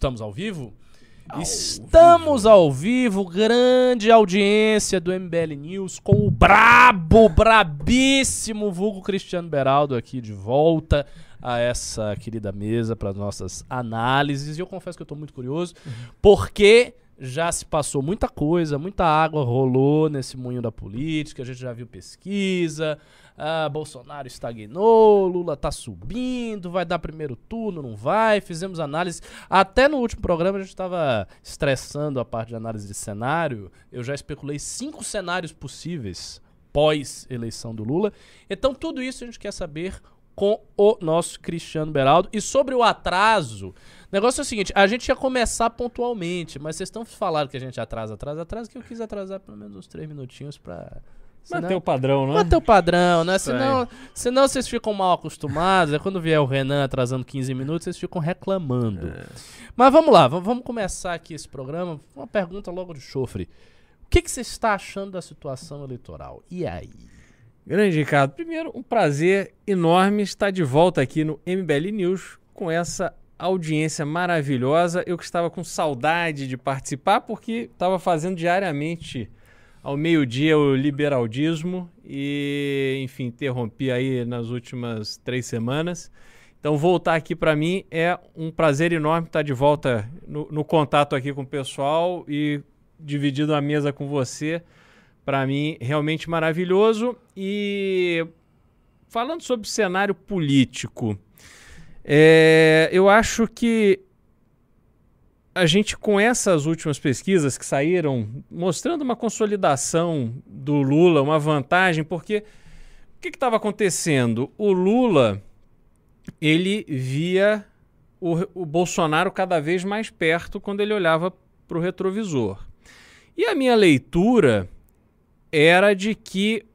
Estamos ao vivo? Ao Estamos vivo. ao vivo, grande audiência do MBL News com o brabo, brabíssimo vulgo Cristiano Beraldo aqui de volta a essa querida mesa para nossas análises. E eu confesso que eu estou muito curioso, uhum. porque já se passou muita coisa, muita água rolou nesse moinho da política, a gente já viu pesquisa, ah, Bolsonaro estagnou, Lula tá subindo, vai dar primeiro turno, não vai, fizemos análise. Até no último programa a gente estava estressando a parte de análise de cenário, eu já especulei cinco cenários possíveis pós-eleição do Lula. Então tudo isso a gente quer saber com o nosso Cristiano Beraldo. E sobre o atraso, o negócio é o seguinte: a gente ia começar pontualmente, mas vocês estão falando que a gente atrasa, atrasa, atrasa, que eu quis atrasar pelo menos uns três minutinhos pra. Senão, Manter o padrão, né? Manter o padrão, né? Senão, senão vocês ficam mal acostumados. É quando vier o Renan atrasando 15 minutos, vocês ficam reclamando. É. Mas vamos lá, vamos começar aqui esse programa. Uma pergunta logo de chofre. O que, que você está achando da situação eleitoral? E aí? Grande Ricardo, primeiro, um prazer enorme estar de volta aqui no MBL News com essa audiência maravilhosa. Eu que estava com saudade de participar, porque estava fazendo diariamente ao meio-dia o liberaldismo e, enfim, interrompi aí nas últimas três semanas. Então, voltar aqui para mim é um prazer enorme estar de volta no, no contato aqui com o pessoal e dividindo a mesa com você para mim, realmente maravilhoso. E falando sobre cenário político, é, eu acho que a gente, com essas últimas pesquisas que saíram, mostrando uma consolidação do Lula, uma vantagem, porque o que estava acontecendo? O Lula, ele via o, o Bolsonaro cada vez mais perto quando ele olhava para o retrovisor. E a minha leitura era de que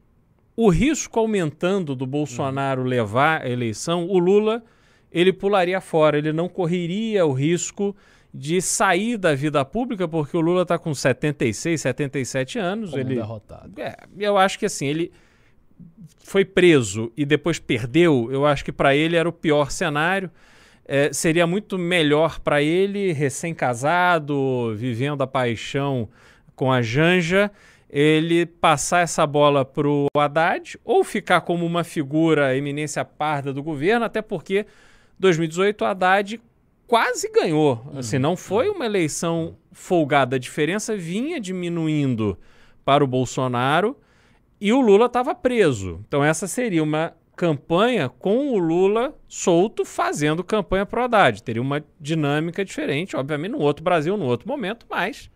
o risco aumentando do Bolsonaro levar a eleição, o Lula ele pularia fora, ele não correria o risco de sair da vida pública, porque o Lula está com 76, 77 anos. Como ele derrotado. É, eu acho que assim, ele foi preso e depois perdeu. Eu acho que para ele era o pior cenário. É, seria muito melhor para ele, recém-casado, vivendo a paixão com a Janja, ele passar essa bola para o Haddad ou ficar como uma figura eminência parda do governo, até porque 2018 o Haddad quase ganhou. Uhum. Assim, não foi uma eleição folgada, a diferença vinha diminuindo para o Bolsonaro e o Lula estava preso. Então essa seria uma campanha com o Lula solto fazendo campanha para o Haddad. Teria uma dinâmica diferente, obviamente, no outro Brasil, no outro momento, mas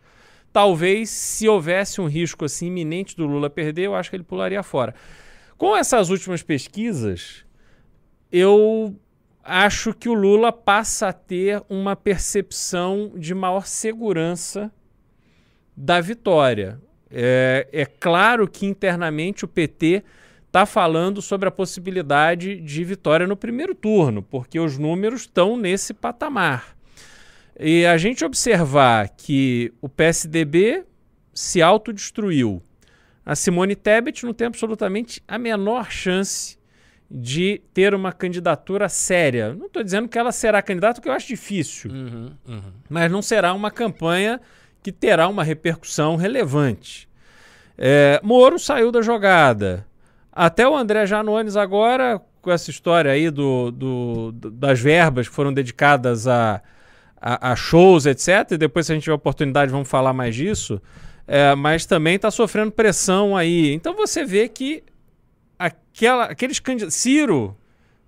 talvez se houvesse um risco assim iminente do Lula perder, eu acho que ele pularia fora. Com essas últimas pesquisas, eu acho que o Lula passa a ter uma percepção de maior segurança da vitória. É, é claro que internamente o PT está falando sobre a possibilidade de vitória no primeiro turno, porque os números estão nesse patamar. E a gente observar que o PSDB se autodestruiu, a Simone Tebet não tem absolutamente a menor chance de ter uma candidatura séria. Não estou dizendo que ela será candidata, porque eu acho difícil. Uhum, uhum. Mas não será uma campanha que terá uma repercussão relevante. É, Moro saiu da jogada. Até o André Janones agora, com essa história aí do, do, das verbas que foram dedicadas a a, a, shows, etc. E depois, se a gente tiver oportunidade, vamos falar mais disso. É, mas também está sofrendo pressão aí. Então você vê que aquela, aqueles candidatos. Ciro,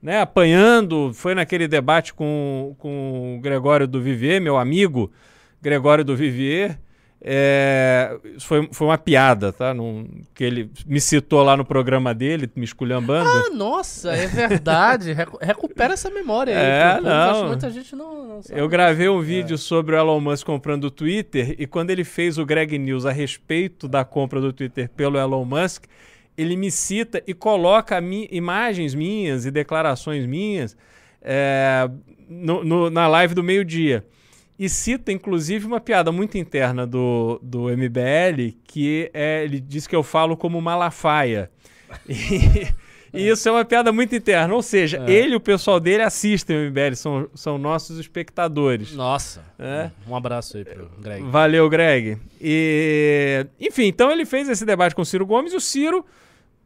né, apanhando, foi naquele debate com, com o Gregório do Vivier, meu amigo Gregório do Vivier. É, foi, foi uma piada, tá? Num, que ele me citou lá no programa dele, me esculhambando. Ah, nossa, é verdade. Recupera essa memória aí. É, não. muita gente não, não Eu gravei um vídeo é. sobre o Elon Musk comprando o Twitter e quando ele fez o Greg News a respeito da compra do Twitter pelo Elon Musk, ele me cita e coloca mi imagens minhas e declarações minhas é, no, no, na live do meio-dia e cita inclusive uma piada muito interna do, do MBL, que é, ele diz que eu falo como Malafaia. E, E isso é uma piada muito interna. Ou seja, É. ele e o pessoal dele assistem o MBL, são, são nossos espectadores. Nossa. É. Um abraço aí pro Greg. Valeu, Greg. E, enfim, então ele fez esse debate com o Ciro Gomes e o Ciro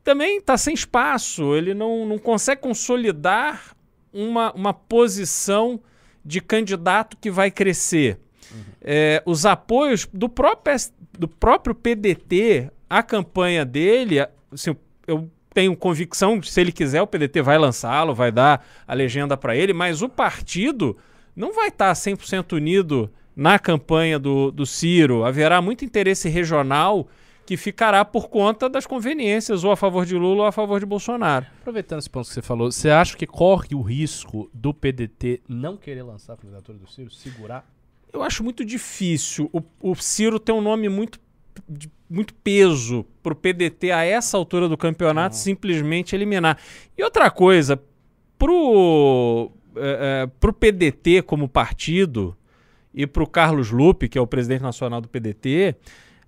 também está sem espaço. Ele não, não consegue consolidar uma, uma posição de candidato que vai crescer. É, os apoios do próprio, do próprio PDT, a campanha dele, assim, eu tenho convicção que se ele quiser o PDT vai lançá-lo, vai dar a legenda para ele, mas o partido não vai estar 100% unido na campanha do, do Ciro. Haverá muito interesse regional que ficará por conta das conveniências, ou a favor de Lula ou a favor de Bolsonaro. Aproveitando esse ponto que você falou, você acha que corre o risco do PDT não querer lançar a candidatura do Ciro, segurar? Eu acho muito difícil. O, o Ciro tem um nome muito, de muito peso para o PDT a essa altura do campeonato simplesmente eliminar. E outra coisa, pro, é, é, pro PDT como partido e pro Carlos Lupe, que é o presidente nacional do PDT,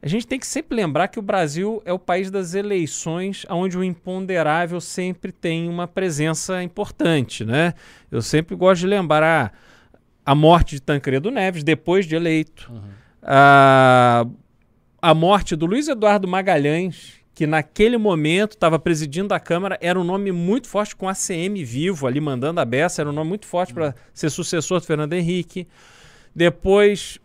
a gente tem que sempre lembrar que o Brasil é o país das eleições, onde o imponderável sempre tem uma presença importante, né? Eu sempre gosto de lembrar a morte de Tancredo Neves depois de eleito, a, a morte do Luiz Eduardo Magalhães, que naquele momento estava presidindo a Câmara, era um nome muito forte com ACM vivo ali mandando a beça, era um nome muito forte para ser sucessor do Fernando Henrique. Depois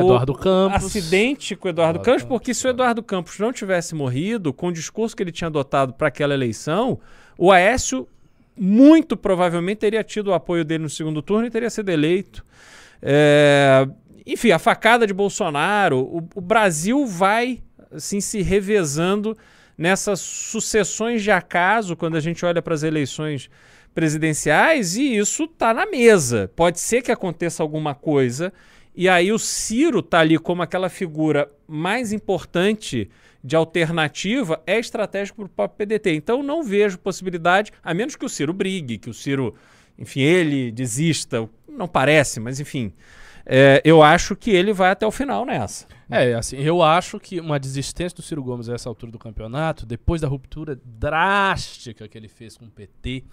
Eduardo Campos. acidente com o Eduardo Eduardo Campos, Campos, porque se o Eduardo Campos não tivesse morrido, com o discurso que ele tinha adotado para aquela eleição, o Aécio muito provavelmente teria tido o apoio dele no segundo turno e teria sido eleito. É, enfim, a facada de Bolsonaro, o, o Brasil vai assim se revezando nessas sucessões de acaso quando a gente olha para as eleições presidenciais e isso está na mesa. Pode ser que aconteça alguma coisa e aí o Ciro tá ali como aquela figura mais importante de alternativa, é estratégico para o próprio PDT. Então não vejo possibilidade, a menos que o Ciro brigue, que o Ciro, enfim, ele desista. Não parece, mas enfim. é, eu acho que ele vai até o final nessa. É, assim, eu acho que uma desistência do Ciro Gomes a essa altura do campeonato, depois da ruptura drástica que ele fez com o PT,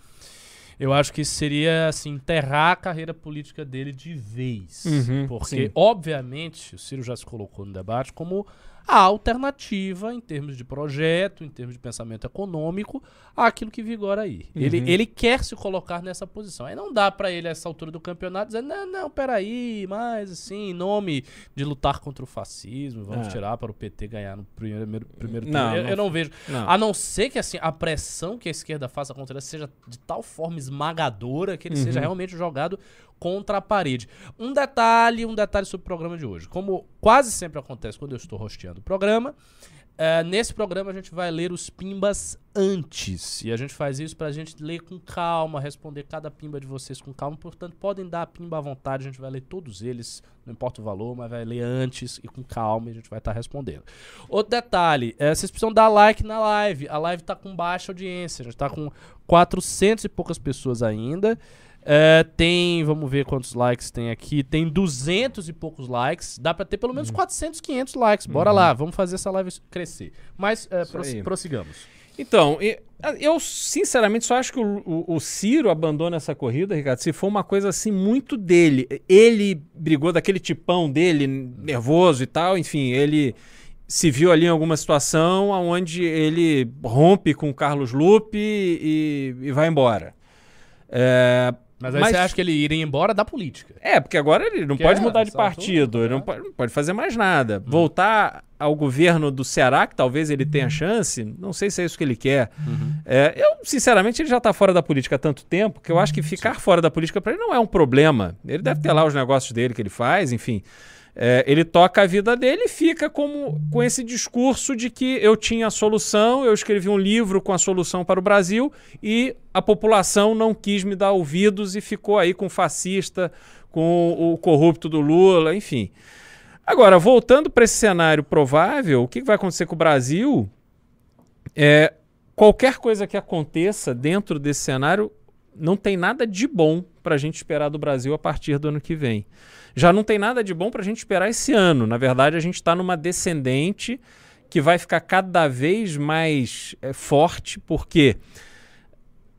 eu acho que seria assim, enterrar a carreira política dele de vez. Uhum, porque, sim. obviamente, o Ciro já se colocou no debate como a alternativa em termos de projeto, em termos de pensamento econômico, àquilo que vigora aí. Ele, Uhum. ele quer se colocar nessa posição. Aí não dá pra ele, a essa altura do campeonato, dizer, não, não, peraí, mas assim, em nome de lutar contra o fascismo, vamos É. tirar para o PT ganhar no primeiro, primeiro Não, turno. Eu, não- eu não vejo. Não. A não ser que assim, a pressão que a esquerda faça contra ele seja de tal forma esmagadora que ele Uhum. seja realmente jogado contra a parede. Um detalhe, um detalhe sobre o programa de hoje. Como quase sempre acontece quando eu estou rosteando o programa, eh, nesse programa a gente vai ler os pimbas antes. E a gente faz isso pra gente ler com calma, responder cada pimba de vocês com calma. Portanto, podem dar a pimba à vontade, a gente vai ler todos eles, não importa o valor, mas vai ler antes e com calma e a gente vai estar respondendo. Outro detalhe, eh, vocês precisam dar like na live. A live tá com baixa audiência, a gente tá com 400 e poucas pessoas ainda. É, tem, vamos ver quantos likes tem aqui. Tem 200 e poucos likes. Dá pra ter pelo Uhum. menos 400, 500 likes. Bora lá, vamos fazer essa live crescer. Mas é, aí. prossigamos. Então, eu sinceramente só acho que o, o- o Ciro abandona essa corrida, Ricardo, se for uma coisa assim muito dele. Ele brigou daquele tipão dele, nervoso e tal, enfim, ele se viu ali em alguma situação onde ele rompe com o Carlos Lupe e, e vai embora. É, Mas aí Mas- você acha que ele iria embora da política? é, porque agora ele não Que pode é, mudar de essa altura, partido, ele não né? pode, não pode fazer mais nada. Voltar ao governo do Ceará, que talvez ele tenha chance, não sei se é isso que ele quer. É, eu, sinceramente, ele já está fora da política há tanto tempo que eu acho que ficar fora da política para ele não é um problema. Ele deve ter lá os negócios dele que ele faz, enfim. É, ele toca a vida dele e fica como, com esse discurso de que eu tinha a solução, eu escrevi um livro com a solução para o Brasil e a população não quis me dar ouvidos e ficou aí com o fascista, com o corrupto do Lula, enfim. Agora, voltando para esse cenário provável, o que vai acontecer com o Brasil? É, qualquer coisa que aconteça dentro desse cenário não tem nada de bom para a gente esperar do Brasil a partir do ano que vem. Já não tem nada de bom para a gente esperar esse ano. Na verdade, a gente está numa descendente que vai ficar cada vez mais é, forte, porque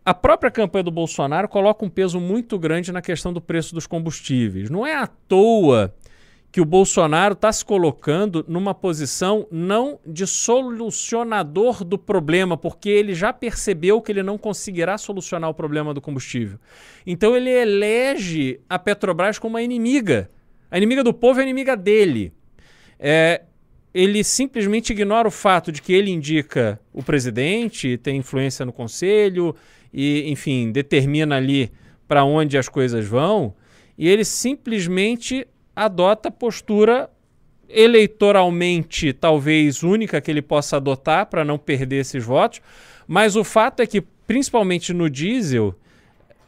a própria campanha do Bolsonaro coloca um peso muito grande na questão do preço dos combustíveis. Não é à toa que o Bolsonaro está se colocando numa posição não de solucionador do problema, porque ele já percebeu que ele não conseguirá solucionar o problema do combustível. Então ele elege a Petrobras como uma inimiga. A inimiga do povo é a inimiga dele. É, ele simplesmente ignora o fato de que ele indica o presidente, tem influência no conselho e, enfim, determina ali para onde as coisas vão, e ele simplesmente adota a postura eleitoralmente talvez única que ele possa adotar para não perder esses votos, mas o fato é que principalmente no diesel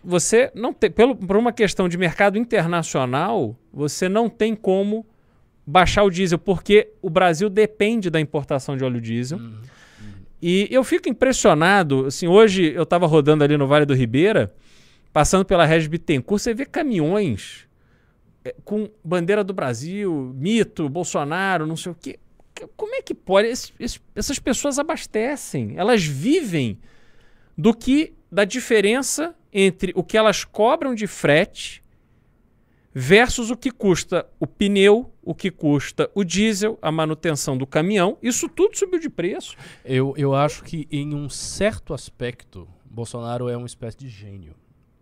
você não tem, pelo, por uma questão de mercado internacional, você não tem como baixar o diesel, porque o Brasil depende da importação de óleo diesel. Uhum. E eu fico impressionado, assim, hoje eu estava rodando ali no Vale do Ribeira, passando pela Regis Bittencourt, você vê caminhões com bandeira do Brasil, mito, Bolsonaro, não sei o quê. Como é que pode? Esse, esse, essas pessoas abastecem, elas vivem do que da diferença entre o que elas cobram de frete versus o que custa o pneu, o que custa o diesel, a manutenção do caminhão. Isso tudo subiu de preço. Eu, eu acho que, em um certo aspecto, Bolsonaro é uma espécie de gênio.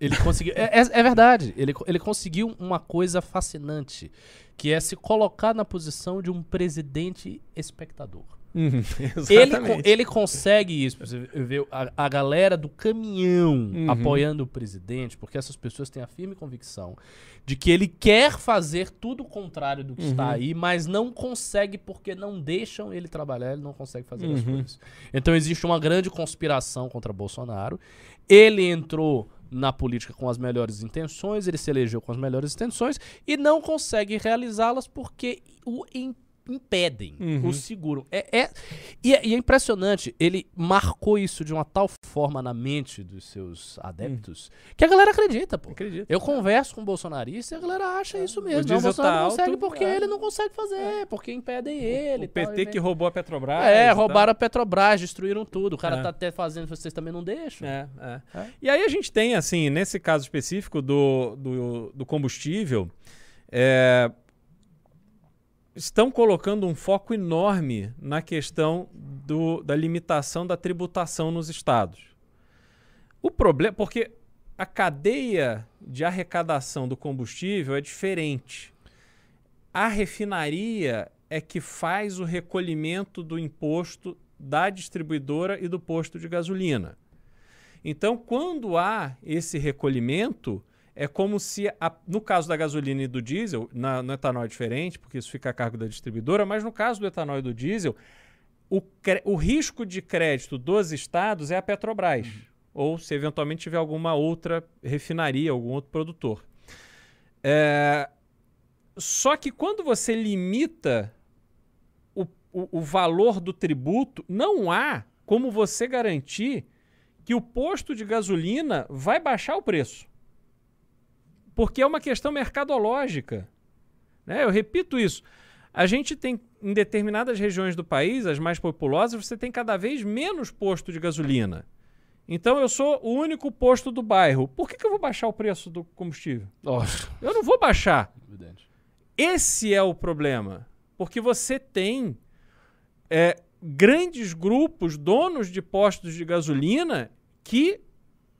Ele conseguiu. é, é, é, verdade. Ele, ele conseguiu uma coisa fascinante, que é se colocar na posição de um presidente espectador. Uhum, ele, ele consegue isso. Você vê a, a galera do caminhão uhum. apoiando o presidente, porque essas pessoas têm a firme convicção de que ele quer fazer tudo o contrário do que uhum. está aí, mas não consegue porque não deixam ele trabalhar, ele não consegue fazer as uhum. coisas. Então existe uma grande conspiração contra Bolsonaro. Ele entrou na política com as melhores intenções, ele se elegeu com as melhores intenções e não consegue realizá-las porque o impedem, uhum. o seguram. É, é, e, é, e, é, impressionante, ele marcou isso de uma tal forma na mente dos seus adeptos uhum. que a galera acredita, pô. Acredita. Eu converso com bolsonarista e a galera acha é. isso mesmo. O não, o Bolsonaro tá não consegue porque é. ele não consegue fazer, é. porque impedem ele. O PT que roubou a Petrobras. É, roubaram a Petrobras, destruíram tudo. O cara tá até fazendo, vocês também não deixam. É, E aí a gente tem, assim, nesse caso específico do, do, do combustível, é, estão colocando um foco enorme na questão do, da limitação da tributação nos estados. O problema, porque a cadeia de arrecadação do combustível é diferente. A refinaria é que faz o recolhimento do imposto da distribuidora e do posto de gasolina. Então, quando há esse recolhimento, é como se, a, no caso da gasolina e do diesel, na, no etanol é diferente, porque isso fica a cargo da distribuidora, mas no caso do etanol e do diesel, o, o risco de crédito dos estados é a Petrobras, uhum. ou se eventualmente tiver alguma outra refinaria, algum outro produtor. É, só que quando você limita o, o, o valor do tributo, não há como você garantir que o posto de gasolina vai baixar o preço porque é uma questão mercadológica. Né? Eu repito isso. A gente tem, em determinadas regiões do país, as mais populosas, você tem cada vez menos posto de gasolina. Então eu sou o único posto do bairro. Por que, que eu vou baixar o preço do combustível? Nossa. Eu não vou baixar. Evidente. Esse é o problema. Porque você tem é, grandes grupos, donos de postos de gasolina, que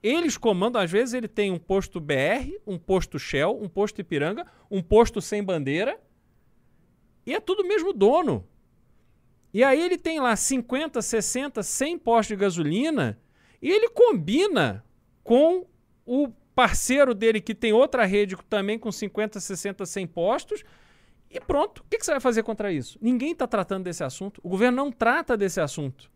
eles comandam, às vezes ele tem um posto BR, um posto Shell, um posto Ipiranga, um posto sem bandeira, e é tudo mesmo dono. E aí ele tem lá 50, 60, 100 postos de gasolina e ele combina com o parceiro dele que tem outra rede também com 50, 60, 100 postos e pronto. O que, que você vai fazer contra isso? Ninguém está tratando desse assunto. O governo não trata desse assunto.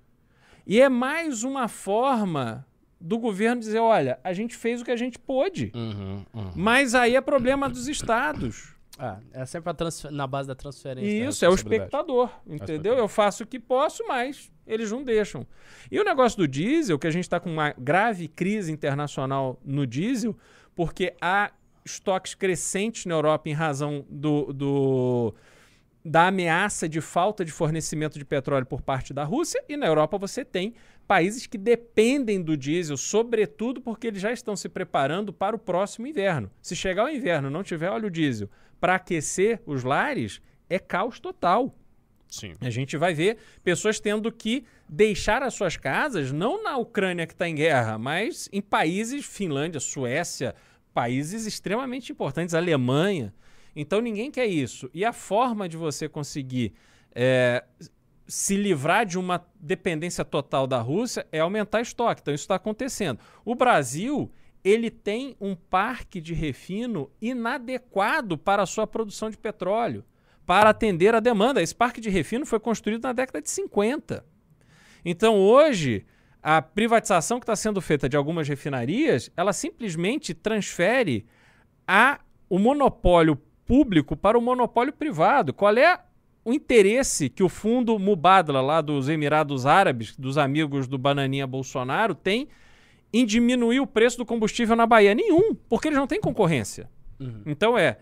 E é mais uma forma do governo dizer, olha, a gente fez o que a gente pôde. Uhum, uhum. Mas aí é problema dos estados. Ah, é sempre na base da transferência. Isso, é o espectador, entendeu? Eu faço o que posso, mas eles não deixam. E o negócio do diesel, que a gente está com uma grave crise internacional no diesel, porque há estoques crescentes na Europa em razão do, do da ameaça de falta de fornecimento de petróleo por parte da Rússia, e na Europa você tem países que dependem do diesel, sobretudo porque eles já estão se preparando para o próximo inverno. Se chegar o inverno e não tiver óleo diesel para aquecer os lares, é caos total. Sim. A gente vai ver pessoas tendo que deixar as suas casas, não na Ucrânia que está em guerra, mas em países, Finlândia, Suécia, países extremamente importantes, Alemanha. Então ninguém quer isso. E a forma de você conseguir é, se livrar de uma dependência total da Rússia é aumentar estoque. Então isso está acontecendo. O Brasil ele tem um parque de refino inadequado para a sua produção de petróleo, para atender a demanda. Esse parque de refino foi construído na década de 50. Então hoje a privatização que está sendo feita de algumas refinarias, ela simplesmente transfere a, o monopólio público para o monopólio privado. Qual é o interesse que o fundo Mubadala, lá dos Emirados Árabes, dos amigos do Bananinha Bolsonaro, tem em diminuir o preço do combustível na Bahia? Nenhum, porque eles não têm concorrência. Uhum. Então é,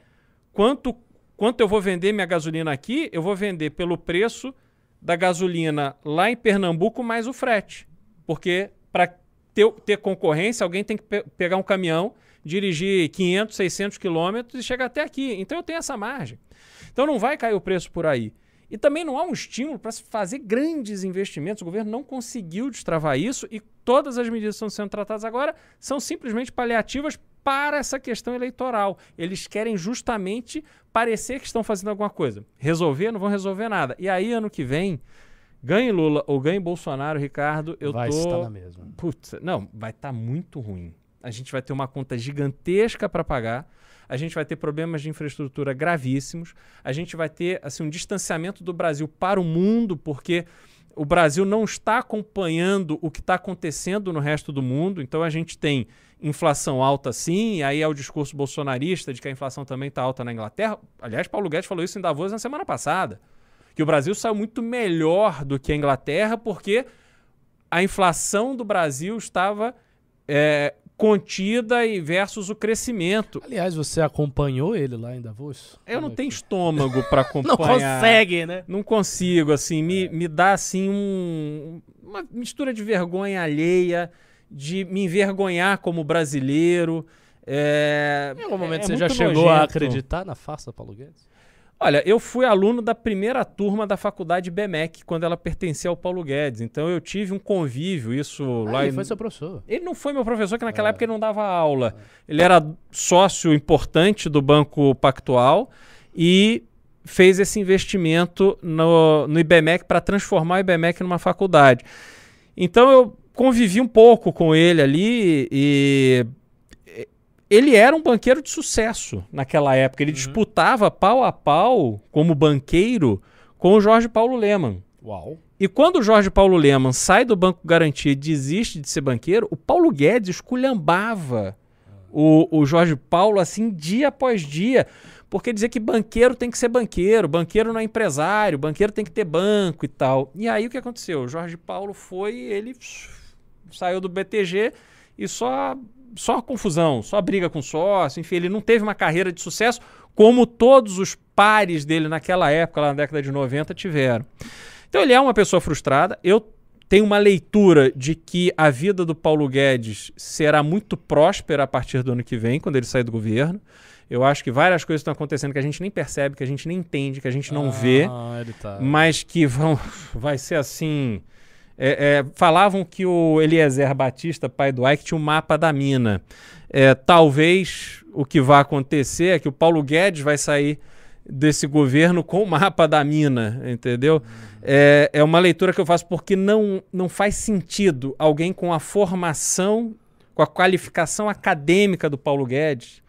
quanto, quanto eu vou vender minha gasolina aqui, eu vou vender pelo preço da gasolina lá em Pernambuco mais o frete. Porque para ter, ter concorrência, alguém tem que pe pegar um caminhão dirigir 500, 600 quilômetros e chegar até aqui. Então eu tenho essa margem. Então não vai cair o preço por aí. E também não há um estímulo para se fazer grandes investimentos. O governo não conseguiu destravar isso e todas as medidas que estão sendo tratadas agora são simplesmente paliativas para essa questão eleitoral. Eles querem justamente parecer que estão fazendo alguma coisa. Resolver, não vão resolver nada. E aí, ano que vem, ganhe Lula ou ganhe Bolsonaro, Ricardo, eu vai tô. estar na mesma. Putz, não, vai estar muito ruim a gente vai ter uma conta gigantesca para pagar, a gente vai ter problemas de infraestrutura gravíssimos, a gente vai ter assim, um distanciamento do Brasil para o mundo, porque o Brasil não está acompanhando o que está acontecendo no resto do mundo, então a gente tem inflação alta sim, e aí é o discurso bolsonarista de que a inflação também está alta na Inglaterra. Aliás, Paulo Guedes falou isso em Davos na semana passada, que o Brasil saiu muito melhor do que a Inglaterra porque a inflação do Brasil estava é, contida e versus o crescimento. Aliás, você acompanhou ele lá em Davos? Eu não é tenho que- estômago para acompanhar. Não consegue, né? Não consigo, assim, me, me dá assim um, uma mistura de vergonha alheia, de me envergonhar como brasileiro. É, Em algum momento é você já chegou a nojento. acreditar na farsa Paulo Guedes? Olha, eu fui aluno da primeira turma da faculdade BMEC, quando ela pertencia ao Paulo Guedes. Então eu tive um convívio, isso lá Ah, ele em- foi seu professor. Ele não foi meu professor, que naquela É. época ele não dava aula. Ele era sócio importante do Banco Pactual e fez esse investimento no, no IBMEC para transformar o IBMEC numa faculdade. Então eu convivi um pouco com ele ali e ele era um banqueiro de sucesso naquela época. Ele disputava pau a pau como banqueiro com o Jorge Paulo Leman. Uau. E quando o Jorge Paulo Leman sai do Banco Garantia e desiste de ser banqueiro, o Paulo Guedes esculhambava o, o Jorge Paulo assim dia após dia. Porque dizia que banqueiro tem que ser banqueiro, banqueiro não é empresário, banqueiro tem que ter banco e tal. E aí o que aconteceu? O Jorge Paulo foi, ele saiu do BTG e só só confusão, só briga com sócio, enfim, ele não teve uma carreira de sucesso como todos os pares dele naquela época, lá na década de 90, tiveram. Então ele é uma pessoa frustrada. Eu tenho uma leitura de que a vida do Paulo Guedes será muito próspera a partir do ano que vem, quando ele sair do governo. Eu acho que várias coisas estão acontecendo que a gente nem percebe, que a gente nem entende, que a gente não vê Ah, ele tá. mas que vão vai ser assim. É, é, falavam que o Eliezer Batista, pai do Ike, tinha um mapa da mina. É, talvez o que vai acontecer é que o Paulo Guedes vai sair desse governo com o mapa da mina, entendeu? É, é uma leitura que eu faço porque não, não faz sentido alguém com a formação, com a qualificação acadêmica do Paulo Guedes,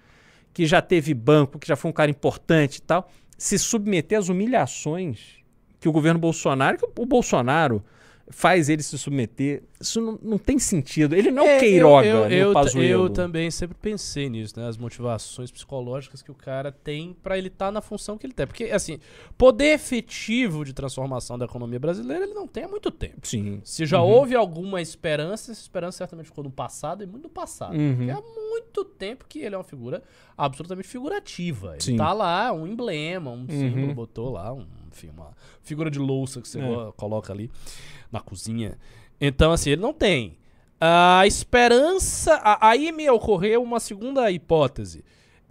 que já teve banco, que já foi um cara importante e tal, se submeter às humilhações que o governo Bolsonaro, que o Bolsonaro faz ele se submeter. Isso não, não tem sentido. Ele não é, o Queiroga eu, eu, no eu, Pazuello. eu também sempre pensei nisso, né? As motivações psicológicas que o cara tem pra ele estar na função que ele tem. Porque, assim, poder efetivo de transformação da economia brasileira ele não tem há muito tempo. Sim. Se já Uhum. houve alguma esperança, essa esperança certamente ficou no passado e muito no passado. Uhum. Porque há muito tempo que ele é uma figura absolutamente figurativa. Ele Sim. tá lá, um emblema, um símbolo, Uhum. botou lá um enfim, uma figura de louça que você É. coloca ali na cozinha. Então, assim, ele não tem. A esperança. a- Aí me ocorreu uma segunda hipótese.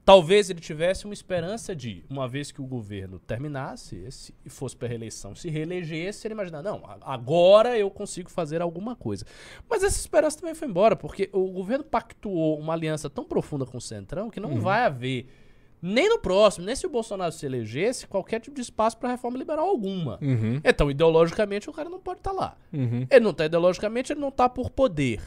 Talvez ele tivesse uma esperança de, uma vez que o governo terminasse esse, e fosse para reeleição, se reelegesse, ele imaginar, não, agora eu consigo fazer alguma coisa. Mas essa esperança também foi embora, porque o governo pactuou uma aliança tão profunda com o Centrão que não vai haver, nem no próximo, nem se o Bolsonaro se elegesse, qualquer tipo de espaço para reforma liberal alguma. Uhum, Então, ideologicamente, o cara não pode estar lá. uhum. Ele não tá ideologicamente, ele não tá por poder.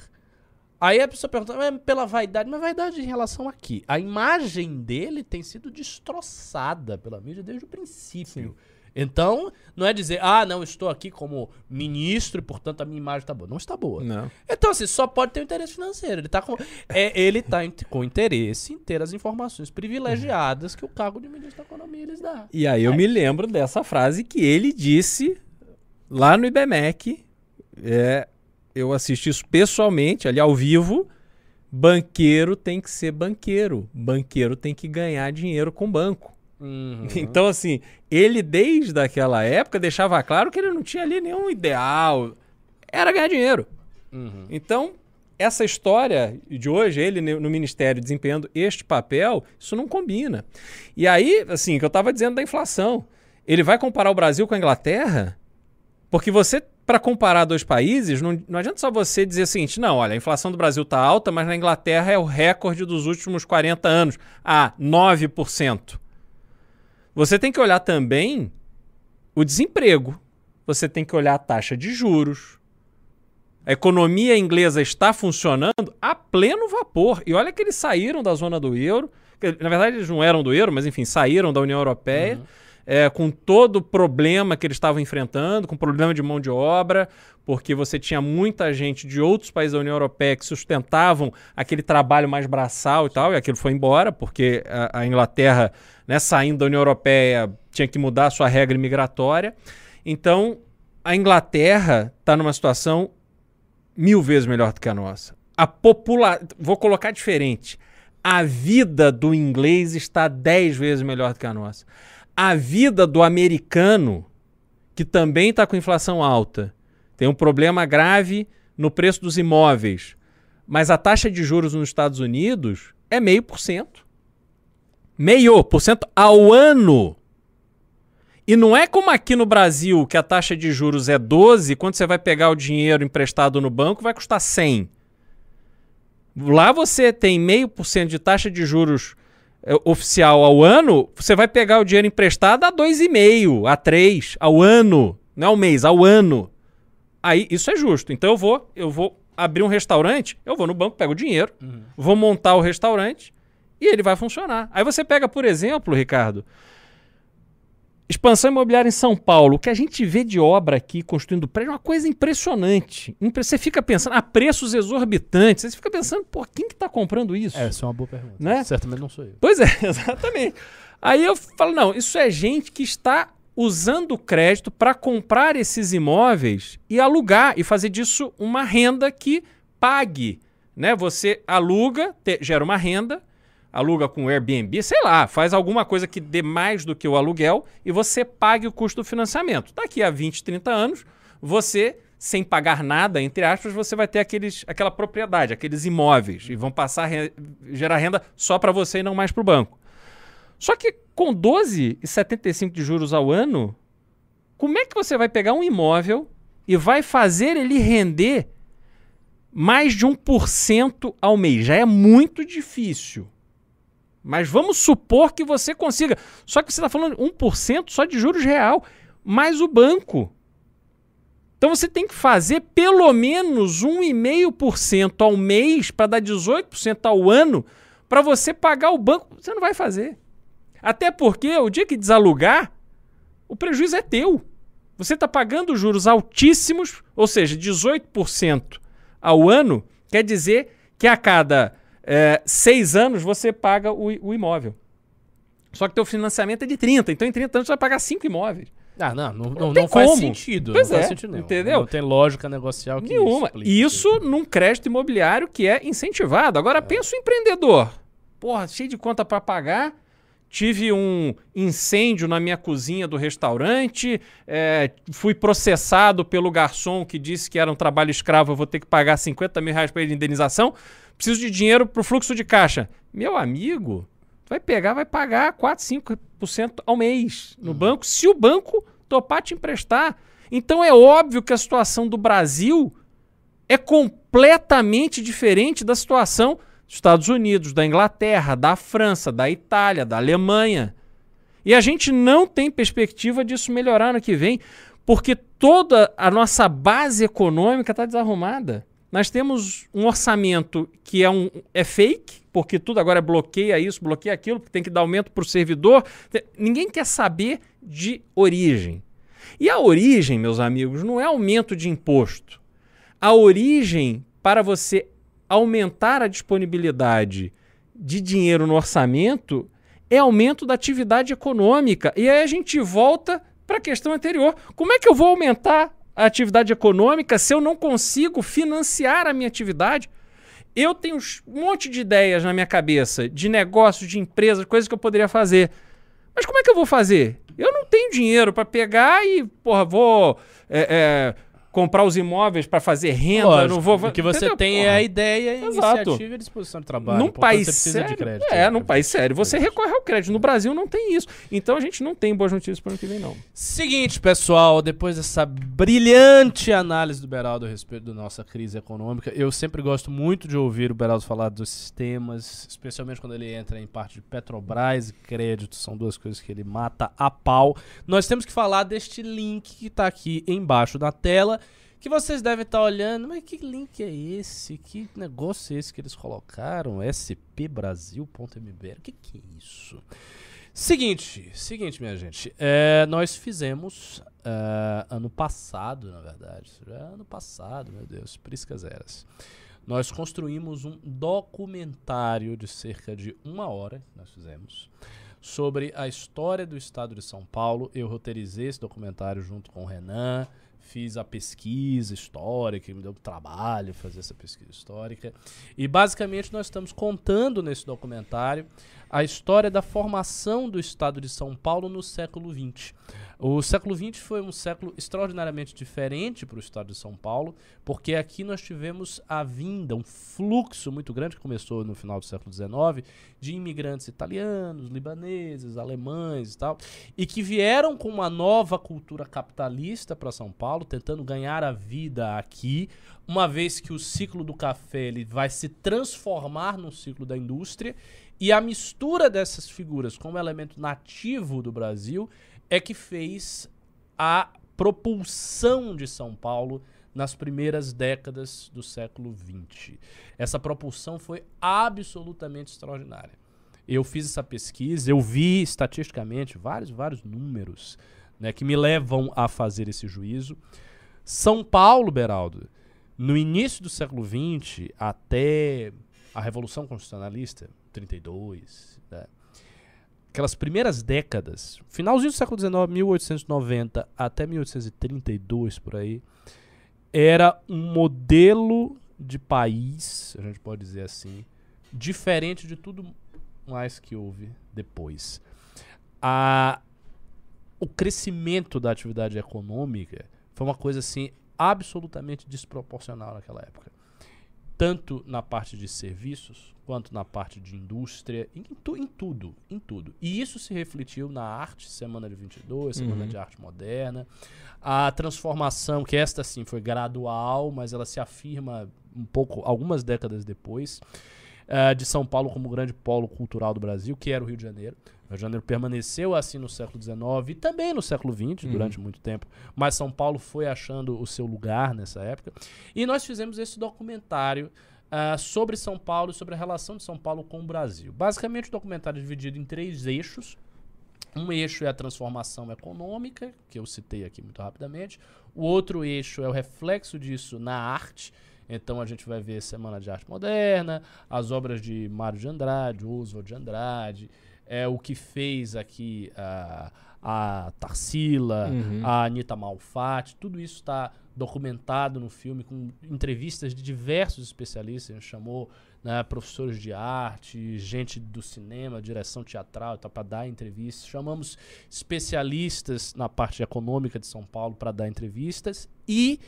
Aí a pessoa pergunta, mas pela vaidade, mas vaidade em relação a quê? A imagem dele tem sido destroçada pela mídia desde o princípio. Então, não é dizer, ah, não, estou aqui como ministro e, portanto, a minha imagem tá boa. Não está boa. Não. Então, assim, só pode ter um interesse financeiro. Ele tá com, é, ele tá com interesse em ter as informações privilegiadas que o cargo de ministro da Economia lhes dá. E aí eu me lembro dessa frase que ele disse lá no IBMEC. É, eu assisti isso pessoalmente, ali ao vivo. Banqueiro tem que ser banqueiro. Banqueiro tem que ganhar dinheiro com banco. Uhum. Então, assim, ele desde aquela época deixava claro que ele não tinha ali nenhum ideal. Era ganhar dinheiro. Uhum. Então, essa história de hoje, ele no Ministério desempenhando este papel, isso não combina. E aí, assim, que eu estava dizendo da inflação. Ele vai comparar o Brasil com a Inglaterra? Porque você, para comparar dois países, não, não adianta só você dizer o seguinte: não, olha, a inflação do Brasil está alta, mas na Inglaterra é o recorde dos últimos 40 anos. Ah, 9%. Você tem que olhar também o desemprego. Você tem que olhar a taxa de juros. A economia inglesa está funcionando a pleno vapor. E olha que eles saíram da zona do euro. Na verdade, eles não eram do euro, mas enfim, saíram da União Europeia. É, com todo o problema que eles estavam enfrentando, com problema de mão de obra, porque você tinha muita gente de outros países da União Europeia que sustentavam aquele trabalho mais braçal e tal, e aquilo foi embora, porque a, a Inglaterra, né, saindo da União Europeia, tinha que mudar a sua regra migratória. Então, a Inglaterra está numa situação mil vezes melhor do que a nossa. A popula... Vou colocar diferente. A vida do inglês está dez vezes melhor do que a nossa. A vida do americano, que também está com inflação alta, tem um problema grave no preço dos imóveis, mas a taxa de juros nos Estados Unidos é meio por cento. Meio por cento ao ano. E não é como aqui no Brasil, que a taxa de juros é 12, quando você vai pegar o dinheiro emprestado no banco, vai custar 100. Lá você tem meio por cento de taxa de juros oficial ao ano, você vai pegar o dinheiro emprestado a 2,5, a 3 ao ano, não ao mês, ao ano. Aí isso é justo. Então eu vou, eu vou abrir um restaurante, eu vou no banco, pego o dinheiro, vou montar o restaurante e ele vai funcionar. Aí você pega, por exemplo, Ricardo, Expansão imobiliária em São Paulo. O que a gente vê de obra aqui construindo prédio é uma coisa impressionante. Impre- Você fica pensando, a preços exorbitantes. Você fica pensando, pô, quem que tá comprando isso? É, essa é uma boa pergunta. Né? Certamente não sou eu. Pois é, exatamente. Aí eu falo, não, isso é gente que está usando o crédito para comprar esses imóveis e alugar e fazer disso uma renda que pague, né? Você aluga, te- gera uma renda, aluga com Airbnb, sei lá, faz alguma coisa que dê mais do que o aluguel e você pague o custo do financiamento. Daqui a 20, 30 anos, você sem pagar nada, entre aspas, você vai ter aqueles, aquela propriedade, aqueles imóveis e vão passar a gerar renda só para você e não mais para o banco. Só que com 12,75 de juros ao ano, como é que você vai pegar um imóvel e vai fazer ele render mais de 1% ao mês? Já é muito difícil. Mas vamos supor que você consiga. Só que você está falando 1% só de juros real, mais o banco. Então você tem que fazer pelo menos 1,5% ao mês para dar 18% ao ano para você pagar o banco. Você não vai fazer. Até porque o dia que desalugar, o prejuízo é teu. Você está pagando juros altíssimos, ou seja, 18% ao ano, quer dizer que a cada é, seis anos você paga o, o imóvel. Só que teu financiamento é de 30, então em 30 anos você vai pagar cinco imóveis. Ah, não, não, não, não faz sentido. Pois não faz é, sentido nenhum. entendeu? Não tem lógica negocial que Nenhuma. explique Isso num crédito imobiliário que é incentivado. Agora pensa o empreendedor. Porra, cheio de conta para pagar, tive um incêndio na minha cozinha do restaurante, é, fui processado pelo garçom que disse que era um trabalho escravo, eu vou ter que pagar 50 mil reais para ele de indenização, preciso de dinheiro para o fluxo de caixa. Meu amigo, vai pegar, vai pagar 4, 5% ao mês no uhum. banco, se o banco topar te emprestar. Então é óbvio que a situação do Brasil é completamente diferente da situação dos Estados Unidos, da Inglaterra, da França, da Itália, da Alemanha. E a gente não tem perspectiva disso melhorar no que vem, porque toda a nossa base econômica está desarrumada. Nós temos um orçamento que é, um, é fake, porque tudo agora bloqueia isso, bloqueia aquilo, porque tem que dar aumento para o servidor. Ninguém quer saber de origem. E a origem, meus amigos, não é aumento de imposto. A origem para você aumentar a disponibilidade de dinheiro no orçamento é aumento da atividade econômica. E aí a gente volta para a questão anterior. Como é que eu vou aumentar a atividade econômica se eu não consigo financiar a minha atividade? Eu tenho um monte de ideias na minha cabeça, de negócios, de empresas, coisas que eu poderia fazer. Mas como é que eu vou fazer? Eu não tenho dinheiro para pegar e, porra, vou. É, é, comprar os imóveis para fazer renda, Lógico, não vou. O que você Entendeu? tem Porra. é a ideia, a iniciativa e a disposição de trabalho. Num país sério, crédito, é, num país sério, você recorre ao crédito. No Brasil não tem isso. Então a gente não tem boas notícias para o ano que vem não. Seguinte, pessoal, depois dessa brilhante análise do Beraldo a respeito da nossa crise econômica, eu sempre gosto muito de ouvir o Beraldo falar dos sistemas, especialmente quando ele entra em parte de Petrobras e crédito, são duas coisas que ele mata a pau. Nós temos que falar deste link que está aqui embaixo da tela que vocês devem estar olhando, mas que link é esse? Que negócio é esse que eles colocaram? spbrasil.mbr. O que, que é isso? Seguinte, seguinte, minha gente. É, nós fizemos é, ano passado, na verdade. É ano passado, meu Deus, priscas eras. Nós construímos um documentário de cerca de uma hora, nós fizemos, sobre a história do estado de São Paulo. Eu roteirizei esse documentário junto com o Renan, fiz a pesquisa histórica, me deu trabalho fazer essa pesquisa histórica. E basicamente nós estamos contando nesse documentário a história da formação do estado de São Paulo no século XX. O século XX foi um século extraordinariamente diferente para o estado de São Paulo, porque aqui nós tivemos a vinda, um fluxo muito grande que começou no final do século XIX, de imigrantes italianos, libaneses, alemães e tal, e que vieram com uma nova cultura capitalista para São Paulo, tentando ganhar a vida aqui, uma vez que o ciclo do café ele vai se transformar no ciclo da indústria, e a mistura dessas figuras como elemento nativo do Brasil é que fez a propulsão de São Paulo nas primeiras décadas do século XX. Essa propulsão foi absolutamente extraordinária. Eu fiz essa pesquisa, eu vi estatisticamente vários, vários números né, que me levam a fazer esse juízo. São Paulo, Beraldo, no início do século XX até a Revolução Constitucionalista, 32, né, aquelas primeiras décadas, finalzinho do século XIX, 1890 até 1832 por aí, era um modelo de país, a gente pode dizer assim, diferente de tudo mais que houve depois. A, o crescimento da atividade econômica foi uma coisa assim absolutamente desproporcional naquela época tanto na parte de serviços quanto na parte de indústria, em, tu, em tudo, em tudo. E isso se refletiu na arte, Semana de 22, Semana uhum. de Arte Moderna. A transformação, que esta sim foi gradual, mas ela se afirma um pouco, algumas décadas depois, uh, de São Paulo como grande polo cultural do Brasil, que era o Rio de Janeiro. Rio de Janeiro permaneceu assim no século XIX e também no século XX, uhum. durante muito tempo. Mas São Paulo foi achando o seu lugar nessa época. E nós fizemos esse documentário uh, sobre São Paulo e sobre a relação de São Paulo com o Brasil. Basicamente, o documentário é dividido em três eixos. Um eixo é a transformação econômica, que eu citei aqui muito rapidamente. O outro eixo é o reflexo disso na arte. Então a gente vai ver Semana de Arte Moderna, as obras de Mário de Andrade, Oswald de Andrade, é o que fez aqui a, a Tarsila, uhum. a Anitta Malfatti, tudo isso está documentado no filme com entrevistas de diversos especialistas. A gente chamou né, professores de arte, gente do cinema, direção teatral, tá, para dar entrevistas. Chamamos especialistas na parte econômica de São Paulo para dar entrevistas. E,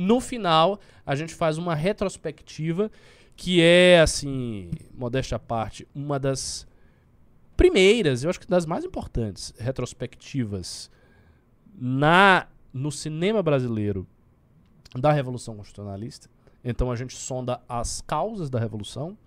no final, a gente faz uma retrospectiva que é, assim, modéstia à parte, uma das primeiras, eu acho que das mais importantes retrospectivas na no cinema brasileiro da Revolução Constitucionalista. Então a gente sonda as causas da Revolução,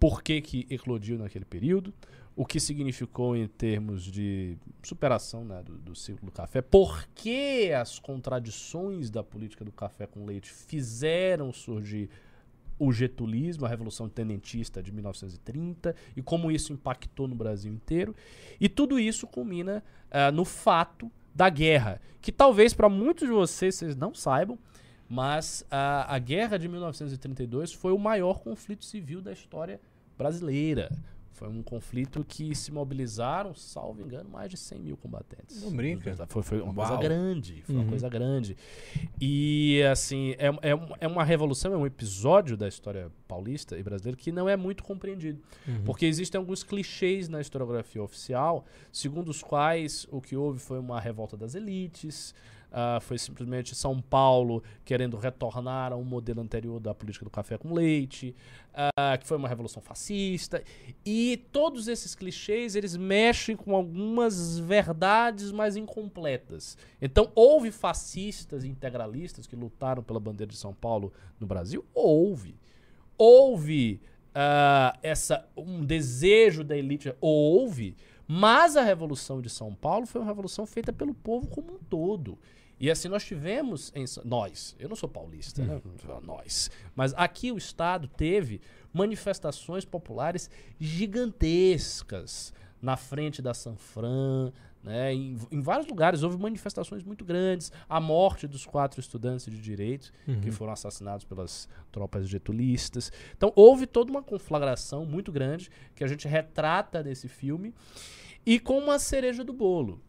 por que, que eclodiu naquele período, o que significou em termos de superação né, do, do ciclo do café, por que as contradições da política do café com leite fizeram surgir o getulismo, a Revolução Tenentista de 1930, e como isso impactou no Brasil inteiro. E tudo isso culmina uh, no fato da guerra, que talvez para muitos de vocês vocês não saibam, mas a, a guerra de 1932 foi o maior conflito civil da história brasileira. Foi um conflito que se mobilizaram, salvo engano, mais de 100 mil combatentes. Não brinca. Foi, foi uma Uau. coisa grande. Foi uhum. uma coisa grande. E, assim, é, é, é, uma revolução, é um episódio da história paulista e brasileira que não é muito compreendido. Uhum. Porque existem alguns clichês na historiografia oficial, segundo os quais o que houve foi uma revolta das elites, Uh, foi simplesmente São Paulo querendo retornar a um modelo anterior da política do café com leite, uh, que foi uma revolução fascista. E todos esses clichês, eles mexem com algumas verdades mais incompletas. Então, houve fascistas integralistas que lutaram pela bandeira de São Paulo no Brasil? Houve. Houve uh, essa, um desejo da elite? Houve. Mas a Revolução de São Paulo foi uma revolução feita pelo povo como um todo. E assim, nós tivemos, em, nós, eu não sou paulista, né? Uhum. Nós. Mas aqui o Estado teve manifestações populares gigantescas na frente da Sanfran, né? Em, em, vários lugares houve manifestações muito grandes. A morte dos quatro estudantes de direito uhum. que foram assassinados pelas tropas getulistas. Então houve toda uma conflagração muito grande que a gente retrata nesse filme e com uma cereja do bolo.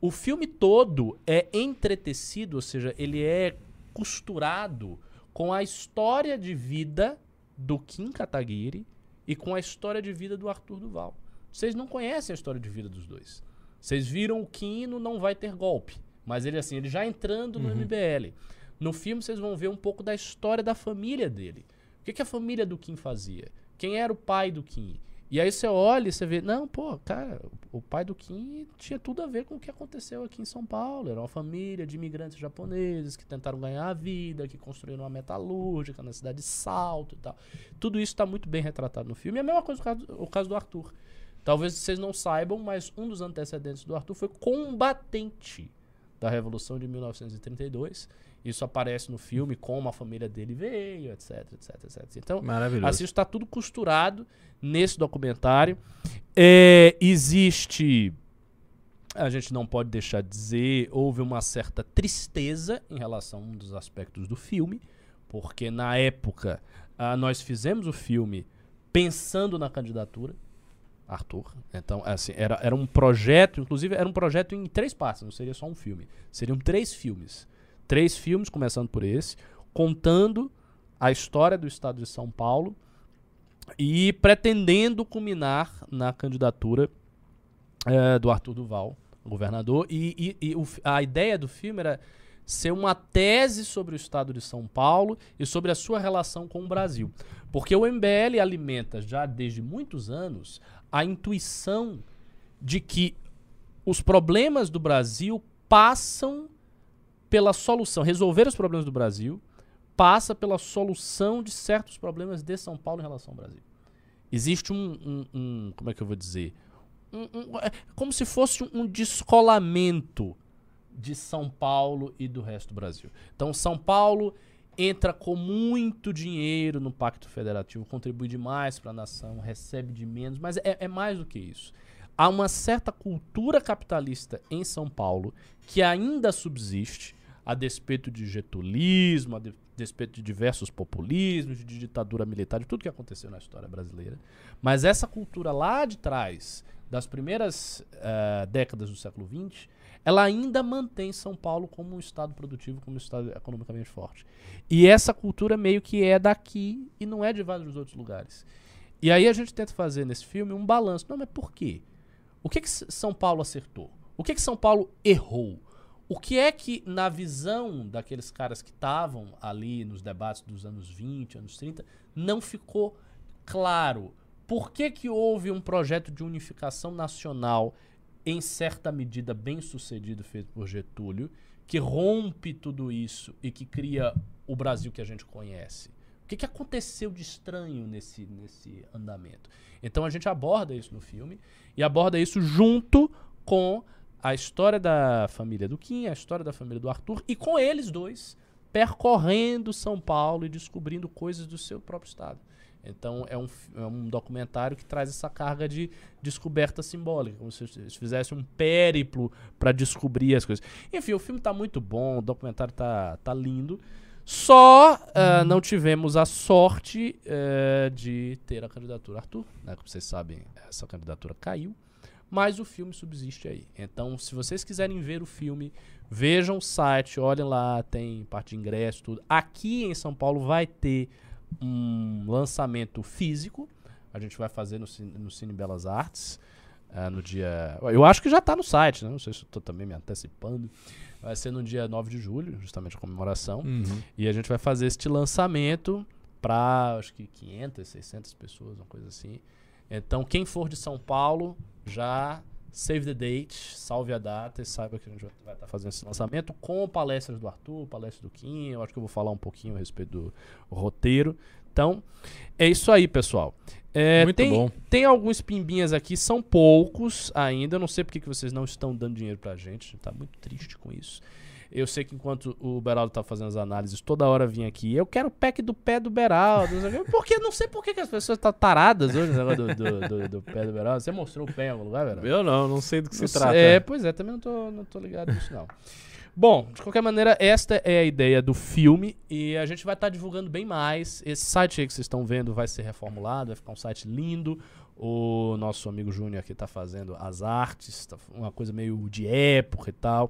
O filme todo é entretecido, ou seja, ele é costurado com a história de vida do Kim Kataguiri e com a história de vida do Arthur Duval. Vocês não conhecem a história de vida dos dois. Vocês viram o Kim no Não Vai Ter Golpe, mas ele assim, ele já entrando no uhum. MBL. No filme vocês vão ver um pouco da história da família dele. O que, que a família do Kim fazia? Quem era o pai do Kim? E aí você olha e você vê, não, pô, cara, o pai do Kim tinha tudo a ver com o que aconteceu aqui em São Paulo. Era uma família de imigrantes japoneses que tentaram ganhar a vida, que construíram uma metalúrgica na cidade de Salto e tal. Tudo isso está muito bem retratado no filme. E a mesma coisa o caso, o caso do Arthur. Talvez vocês não saibam, mas um dos antecedentes do Arthur foi combatente da Revolução de 1932 isso aparece no filme, como a família dele veio, etc, etc, etc. Então, assim, está tudo costurado nesse documentário. É, existe, a gente não pode deixar de dizer, houve uma certa tristeza em relação a um dos aspectos do filme, porque na época ah, nós fizemos o filme pensando na candidatura. Arthur. Então, assim, era, era um projeto, inclusive era um projeto em três partes, não seria só um filme. Seriam três filmes três filmes, começando por esse, contando a história do estado de São Paulo e pretendendo culminar na candidatura é, do Arthur Duval, governador. E, e, e o, a ideia do filme era ser uma tese sobre o estado de São Paulo e sobre a sua relação com o Brasil. Porque o MBL alimenta já desde muitos anos a intuição de que os problemas do Brasil passam pela solução, resolver os problemas do Brasil passa pela solução de certos problemas de São Paulo em relação ao Brasil. Existe um, um, um como é que eu vou dizer, um, é como se fosse um descolamento de São Paulo e do resto do Brasil. Então, São Paulo entra com muito dinheiro no Pacto Federativo, contribui demais para a nação, recebe de menos, mas é, é mais do que isso. Há uma certa cultura capitalista em São Paulo que ainda subsiste, a despeito de getulismo, a de, despeito de diversos populismos, de ditadura militar, de tudo que aconteceu na história brasileira. Mas essa cultura lá de trás, das primeiras uh, décadas do século XX, ela ainda mantém São Paulo como um estado produtivo, como um estado economicamente forte. E essa cultura meio que é daqui e não é de vários outros lugares. E aí a gente tenta fazer nesse filme um balanço. Não, mas por quê? O que, que São Paulo acertou? O que, que São Paulo errou? O que é que, na visão daqueles caras que estavam ali nos debates dos anos 20, anos 30, não ficou claro? Por que, que houve um projeto de unificação nacional, em certa medida bem sucedido, feito por Getúlio, que rompe tudo isso e que cria o Brasil que a gente conhece? O que, que aconteceu de estranho nesse, nesse andamento? Então a gente aborda isso no filme e aborda isso junto com a história da família do Kim, a história da família do Arthur, e com eles dois percorrendo São Paulo e descobrindo coisas do seu próprio estado. Então é um, é um documentário que traz essa carga de descoberta simbólica, como se eles fizessem um périplo para descobrir as coisas. Enfim, o filme está muito bom, o documentário está tá lindo. Só uh, não tivemos a sorte uh, de ter a candidatura Arthur. Né? Como vocês sabem, essa candidatura caiu mas o filme subsiste aí. Então, se vocês quiserem ver o filme, vejam o site, olhem lá, tem parte de ingresso, tudo. Aqui em São Paulo vai ter um lançamento físico. A gente vai fazer no, no Cine Belas Artes. Uh, no dia. Eu acho que já está no site, né? Não sei se estou também me antecipando. Vai ser no dia 9 de julho, justamente a comemoração. Uhum. E a gente vai fazer este lançamento para acho que 500, 600 pessoas, uma coisa assim. Então, quem for de São Paulo, já save the date, salve a data e saiba que a gente vai estar fazendo esse lançamento com palestras do Arthur, palestras do Kim. Eu acho que eu vou falar um pouquinho a respeito do roteiro. Então, é isso aí, pessoal. É, Muito tem, bom. Tem alguns pimbinhas aqui, são poucos ainda. Eu não sei porque que vocês não estão dando dinheiro pra gente. A gente tá muito triste com isso. Eu sei que enquanto o Beraldo tá fazendo as análises, toda hora vinha aqui. Eu quero o pack do pé do Beraldo. Porque não sei por que as pessoas estão taradas hoje no negócio do, do, do, do, pé do Beraldo. Você mostrou o pé em algum lugar, Beraldo? Eu não, não sei do que não se trata. É, pois é, também não tô, não tô ligado nisso, não. Bom, de qualquer maneira, esta é a ideia do filme e a gente vai estar tá divulgando bem mais. Esse site aí que vocês estão vendo vai ser reformulado, vai ficar um site lindo. O nosso amigo Júnior aqui tá fazendo as artes, tá uma coisa meio de época e tal.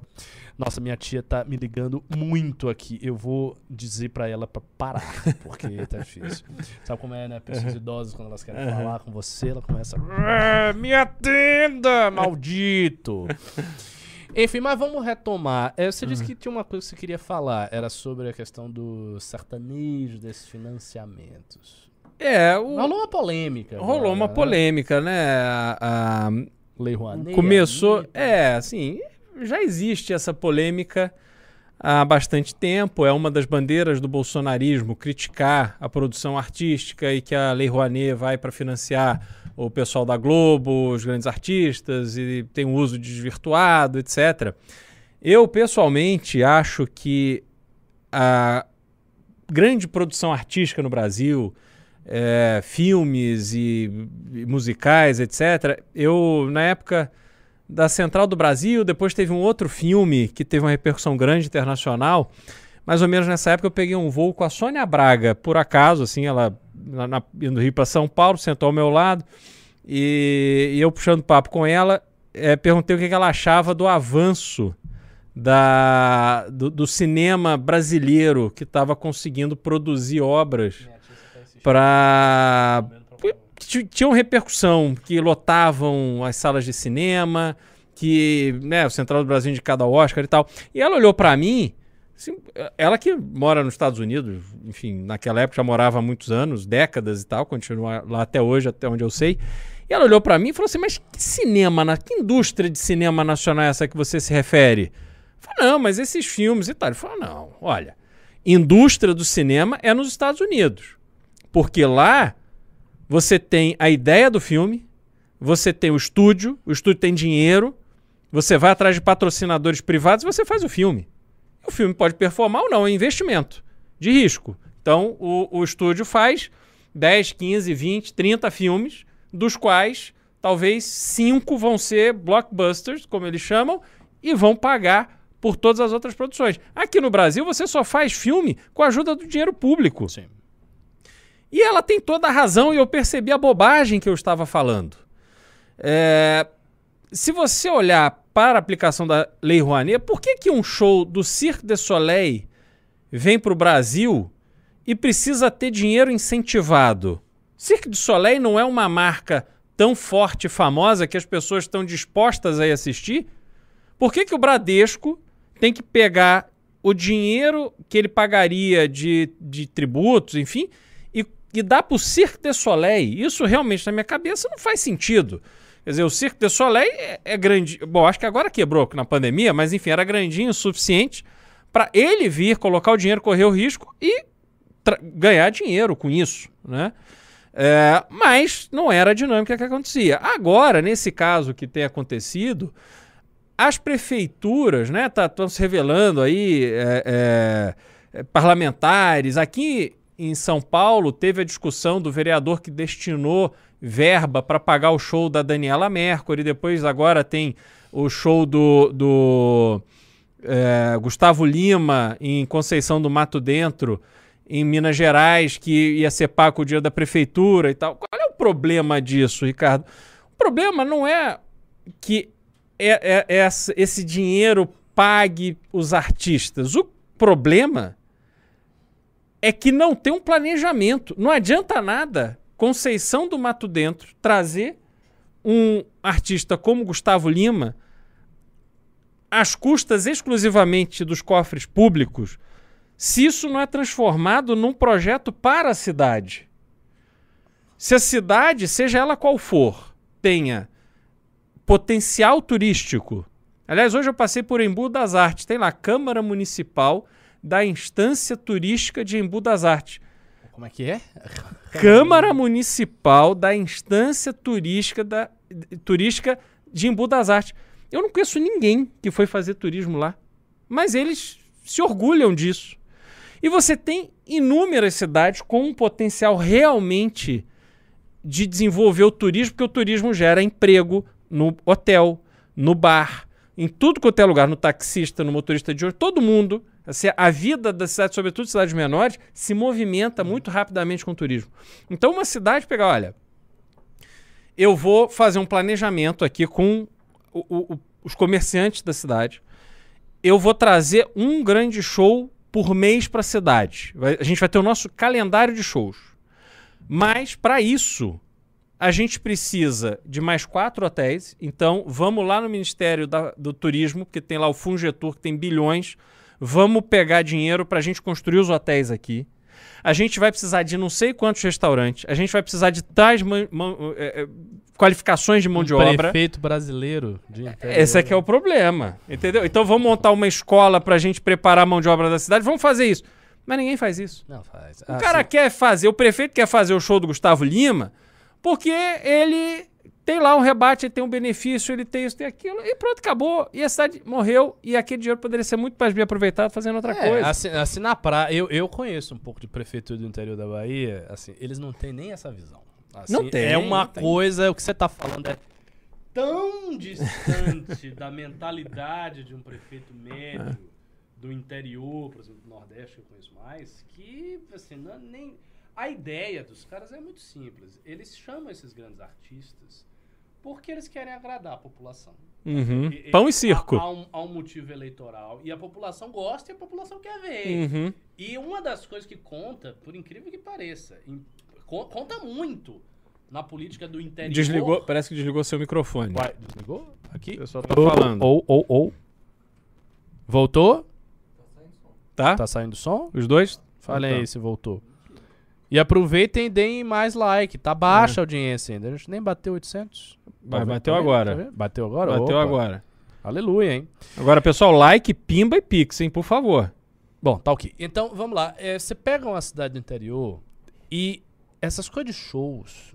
Nossa, minha tia tá me ligando muito aqui. Eu vou dizer para ela para parar, porque tá difícil. Sabe como é, né? Pessoas idosas, quando elas querem falar com você, ela começa. Ah, me atenda, maldito! Enfim, mas vamos retomar. É, você disse que tinha uma coisa que você queria falar, era sobre a questão do sertanejo, desses financiamentos. É, o... rolou uma polêmica. Rolou uma né? polêmica, né? A, a... Lei Rouanet. Começou, é, assim, já existe essa polêmica há bastante tempo. É uma das bandeiras do bolsonarismo criticar a produção artística e que a Lei Rouanet vai para financiar o pessoal da Globo, os grandes artistas e tem um uso desvirtuado, etc. Eu pessoalmente acho que a grande produção artística no Brasil, é, filmes e, e, musicais, etc. Eu, na época da Central do Brasil, depois teve um outro filme que teve uma repercussão grande internacional. Mais ou menos nessa época eu peguei um voo com a Sônia Braga, por acaso, assim, ela na, indo do Rio para São Paulo, sentou ao meu lado e, e eu puxando papo com ela, é, perguntei o que, que ela achava do avanço da, do, do cinema brasileiro que estava conseguindo produzir obras para que tinham repercussão, que lotavam as salas de cinema, que né, o Central do Brasil indicado ao Oscar e tal. E ela olhou para mim, assim, ela que mora nos Estados Unidos, enfim, naquela época já morava há muitos anos, décadas e tal, continua lá até hoje, até onde eu sei. E ela olhou para mim e falou assim: Mas que cinema, que indústria de cinema nacional é essa que você se refere? Eu falei, não, mas esses filmes e tal. Ele falou: não, olha, indústria do cinema é nos Estados Unidos. Porque lá você tem a ideia do filme, você tem o estúdio, o estúdio tem dinheiro, você vai atrás de patrocinadores privados e você faz o filme. O filme pode performar ou não, é investimento de risco. Então o, o estúdio faz 10, 15, 20, 30 filmes, dos quais talvez cinco vão ser blockbusters, como eles chamam, e vão pagar por todas as outras produções. Aqui no Brasil, você só faz filme com a ajuda do dinheiro público. Sim. E ela tem toda a razão e eu percebi a bobagem que eu estava falando. É, se você olhar para a aplicação da Lei Rouanet, por que, que um show do Cirque du Soleil vem para o Brasil e precisa ter dinheiro incentivado? Cirque du Soleil não é uma marca tão forte e famosa que as pessoas estão dispostas a ir assistir? Por que, que o Bradesco tem que pegar o dinheiro que ele pagaria de, de tributos, enfim, e, dar para o Cirque du Soleil? Isso realmente na minha cabeça não faz sentido. Quer dizer, o Cirque du Soleil é, é grande. Bom, acho que agora quebrou na pandemia, mas enfim, era grandinho o suficiente para ele vir, colocar o dinheiro, correr o risco e ganhar dinheiro com isso, né? É, mas não era a dinâmica que acontecia. Agora, nesse caso que tem acontecido, as prefeituras né, estão tá, se revelando aí, é, é, é, parlamentares. Aqui em São Paulo teve a discussão do vereador que destinou verba para pagar o show da Daniela Mercury. Depois agora tem o show do, do é, Gustavo Lima em Conceição do Mato Dentro, em Minas Gerais, que ia ser pago o dinheiro da prefeitura e tal. Qual é o problema disso, Ricardo? O problema não é que é, é, é esse dinheiro pague os artistas. O problema é que não tem um planejamento. Não adianta nada Conceição do Mato Dentro trazer um artista como Gustavo Lima às custas exclusivamente dos cofres públicos, se isso não é transformado num projeto para a cidade. Se a cidade, seja ela qual for, tenha potencial turístico. Aliás, hoje eu passei por Embu das Artes. Tem lá Câmara Municipal da Instância Turística de Embu das Artes. Como é que é? Câmara Municipal da Instância Turística, da, Turística de Embu das Artes. Eu não conheço ninguém que foi fazer turismo lá, mas eles se orgulham disso. E você tem inúmeras cidades com um potencial realmente de desenvolver o turismo, porque o turismo gera emprego, no hotel, no bar, em tudo quanto é lugar, no taxista, no motorista de ônibus, todo mundo, assim, a vida da cidade, sobretudo cidades menores, se movimenta muito rapidamente com o turismo. Então, uma cidade pegar, olha, eu vou fazer um planejamento aqui com o, o, os comerciantes da cidade, eu vou trazer um grande show por mês para a cidade. a gente vai ter o nosso calendário de shows. Mas, para isso, a gente precisa de mais quatro hotéis, então vamos lá no Ministério da, do Turismo, que tem lá o Fungetur, que tem bilhões. Vamos pegar dinheiro para a gente construir os hotéis aqui. A gente vai precisar de não sei quantos restaurantes. A gente vai precisar de tais é, é, qualificações de mão um de obra. Prefeito brasileiro. De Esse aqui é o problema, entendeu? Então vamos montar uma escola para a gente preparar a mão de obra da cidade. Vamos fazer isso. Mas ninguém faz isso. Não faz. O ah, cara sim. quer fazer, o prefeito quer fazer o show do Gustavo Lima porque ele tem lá um rebate, ele tem um benefício, ele tem isso, tem aquilo, e pronto, acabou. E a cidade morreu, e aquele dinheiro poderia ser muito mais bem aproveitado fazendo outra é, coisa. Assim, assim na praia, eu, eu conheço um pouco de prefeitura do interior da Bahia, assim, eles não têm nem essa visão. Assim, não tem. É uma tem. coisa, o que você está falando é tão distante da mentalidade de um prefeito médio é. do interior, por exemplo, do Nordeste, que eu conheço mais, que, assim, não, nem a ideia dos caras é muito simples. Eles chamam esses grandes artistas porque eles querem agradar a população. Uhum. E, Pão e circo. Há, há, um, há, um, motivo eleitoral. E a população gosta e a população quer ver. Uhum. E uma das coisas que conta, por incrível que pareça, em, co conta muito na política do interior. Desligou, parece que desligou seu microfone. Vai, desligou? Aqui? Eu só tô falando. Ou, ou, ou. Voltou? Tá? Tá saindo som? Os dois? Então. aí se voltou. E aproveitem e deem mais like. Tá baixa é. a audiência ainda. A gente nem bateu 800. Vai, bateu agora. Tá bateu agora? Bateu Opa. agora. Aleluia, hein? Agora, pessoal, like, pimba e pix, hein? Por favor. Bom, tá ok. Então, vamos lá. É, você pega uma cidade do interior e essas coisas de shows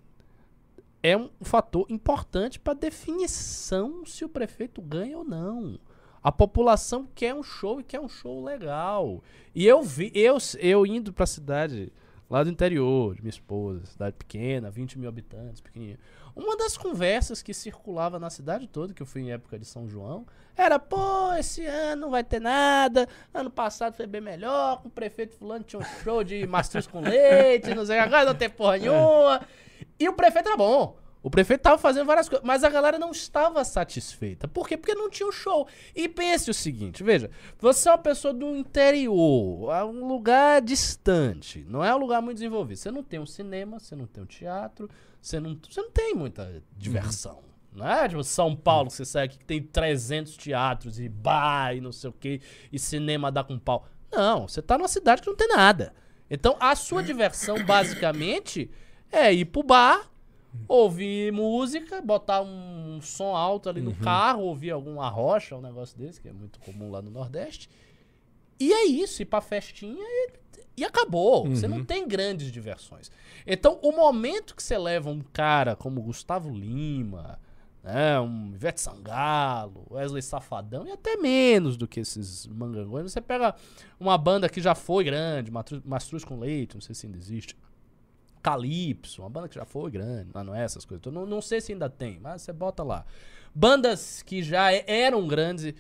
é um fator importante para definição se o prefeito ganha ou não. A população quer um show e quer um show legal. E eu vi, eu, eu indo para a cidade lá do interior, de minha esposa, cidade pequena, 20 mil habitantes, pequenininha. Uma das conversas que circulava na cidade toda, que eu fui em época de São João, era, pô, esse ano não vai ter nada, ano passado foi bem melhor, com o prefeito fulano tinha um show de mastruz com leite, não sei, agora não tem porra nenhuma. E o prefeito era bom. O prefeito estava fazendo várias coisas, mas a galera não estava satisfeita. Por quê? Porque não tinha o show. E pense o seguinte, veja, você é uma pessoa do interior, é um lugar distante, não é um lugar muito desenvolvido. Você não tem um cinema, você não tem um teatro, você não, você não tem muita diversão. Uhum. Não é tipo São Paulo, você sai aqui que tem 300 teatros e bar e não sei o que, e cinema dá com pau. Não, você tá numa cidade que não tem nada. Então a sua diversão, basicamente, é ir pro bar, ouvir música, botar um som alto ali no uhum. carro, ouvir alguma rocha, um negócio desse, que é muito comum lá no Nordeste. E é isso, ir pra festinha e, e acabou. Uhum. Você não uhum. tem grandes diversões. Então, o momento que você leva um cara como Gustavo Lima, né, um Ivete Sangalo, Wesley Safadão, e até menos do que esses mangangões, você pega uma banda que já foi grande, Mastruz com Leite, não sei se ainda existe. Calypso, uma banda que já foi grande, mas não é essas coisas. Não, não sei se ainda tem, mas você bota lá. Bandas que já eram grandes.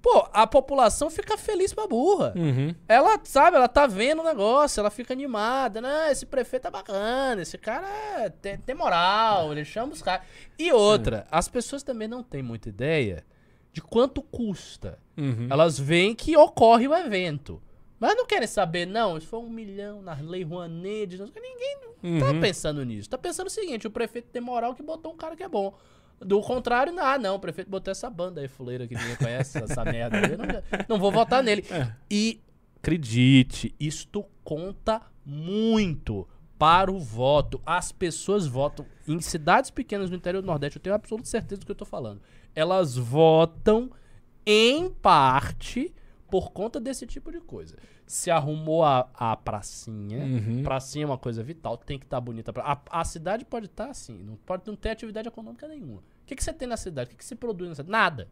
Pô, a população fica feliz pra burra. Uhum. Ela, sabe, ela tá vendo o negócio, ela fica animada. Né? Esse prefeito é bacana, esse cara é, tem, tem, moral, ele chama os caras. E outra, uhum. as pessoas também não têm muita ideia de quanto custa. Uhum. Elas veem que ocorre o evento. Mas não querem saber, não, isso foi um milhão na Lei Rouanet. Ninguém uhum. tá pensando nisso. Tá pensando o seguinte, o prefeito tem moral que botou um cara que é bom. Do contrário, ah, não, o prefeito botou essa banda aí, fuleira, que ninguém conhece, essa merda aí. Não, não, vou votar nele. É. E, acredite, isto conta muito para o voto. As pessoas votam. Em cidades pequenas no interior do Nordeste, eu tenho absoluta certeza do que eu tô falando. Elas votam em parte por conta desse tipo de coisa. Se arrumou a, a pracinha, uhum. pracinha é uma coisa vital, tem que estar tá bonita. A, a cidade pode estar tá assim, não pode não ter atividade econômica nenhuma. O que, que você tem na cidade? O que, que se produz na cidade? Nada.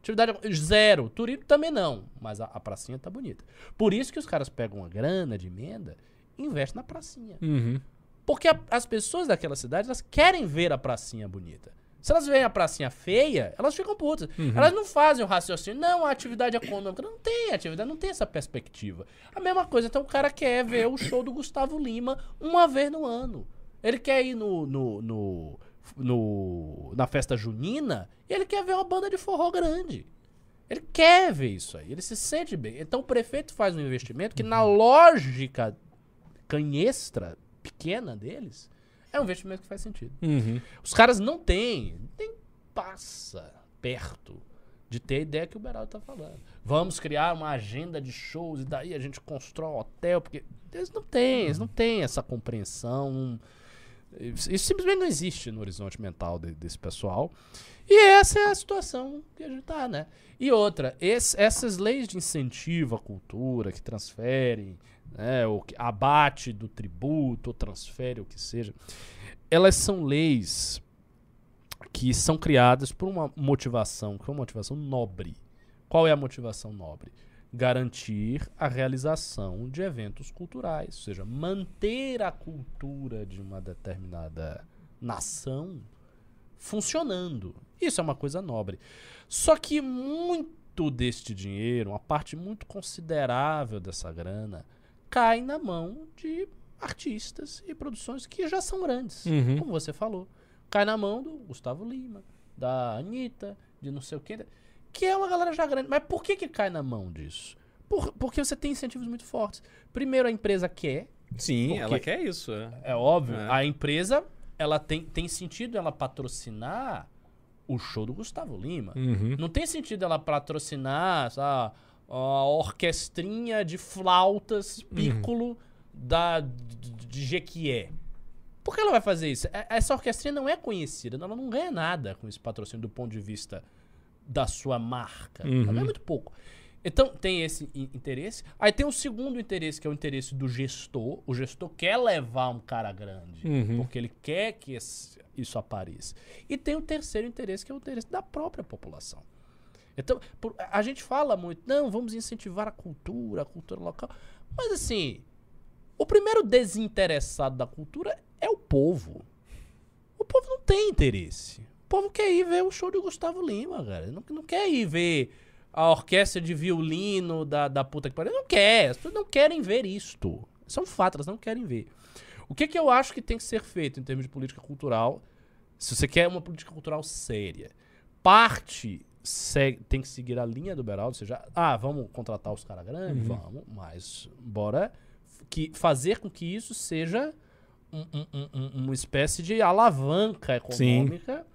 Atividade zero. Turismo também não. Mas a, a pracinha tá bonita. Por isso que os caras pegam uma grana de emenda e investem na pracinha. Uhum. Porque a, as pessoas daquela cidade, elas querem ver a pracinha bonita. Se elas veem a pracinha feia, elas ficam putas. Uhum. Elas não fazem o raciocínio. Não, a atividade econômica não tem, atividade não tem essa perspectiva. A mesma coisa, então o cara quer ver o show do Gustavo Lima uma vez no ano. Ele quer ir no, no, no, no na festa junina e ele quer ver uma banda de forró grande. Ele quer ver isso aí, ele se sente bem. Então o prefeito faz um investimento que, na lógica canhestra, pequena deles, é um investimento que faz sentido. Uhum. Os caras não têm, nem passa perto de ter a ideia que o Beraldo tá falando. Vamos criar uma agenda de shows e daí a gente constrói um hotel, porque eles não têm, eles não têm essa compreensão. Isso simplesmente não existe no horizonte mental de, desse pessoal. E essa é a situação que a gente tá, né? E outra, esse, essas leis de incentivo à cultura que transferem né, que abate do tributo, ou transfere o que seja, elas são leis que são criadas por uma motivação, que é uma motivação nobre. Qual é a motivação nobre? Garantir a realização de eventos culturais, ou seja, manter a cultura de uma determinada nação funcionando. Isso é uma coisa nobre. Só que muito deste dinheiro, uma parte muito considerável dessa grana, cai na mão de artistas e produções que já são grandes, uhum. como você falou. Cai na mão do Gustavo Lima, da Anitta, de não sei o quê, que é uma galera já grande. Mas por que que cai na mão disso? Por, porque você tem incentivos muito fortes. Primeiro, a empresa quer. Sim, ela quer isso. É, é óbvio. É. A empresa, ela tem, tem sentido ela patrocinar o show do Gustavo Lima. Uhum. Não tem sentido ela patrocinar, sabe, a orquestrinha de flautas piccolo uhum. da, de, de Jequié. Por que ela vai fazer isso? É, essa orquestrinha não é conhecida, ela não ganha nada com esse patrocínio do ponto de vista da sua marca. Uhum. Ela ganha muito pouco. Então, tem esse interesse. Aí tem o segundo interesse, que é o interesse do gestor. O gestor quer levar um cara grande, uhum. porque ele quer que esse, isso apareça. E tem o terceiro interesse, que é o interesse da própria população. Então, por, a gente fala muito, não, vamos incentivar a cultura, a cultura local. Mas assim, o primeiro desinteressado da cultura é o povo. O povo não tem interesse. O povo quer ir ver o show de Gustavo Lima, cara. Não, não quer ir ver a orquestra de violino da, da puta que pariu. Não quer. As pessoas não querem ver isto. São fatos, elas não querem ver. O que, que eu acho que tem que ser feito em termos de política cultural Se você quer uma política cultural séria, parte segue- tem que seguir a linha do Beraldo, ou seja, ah, vamos contratar os caras grandes? Uhum. Vamos, mas bora que, fazer com que isso seja um- um- um- um- uma espécie de alavanca econômica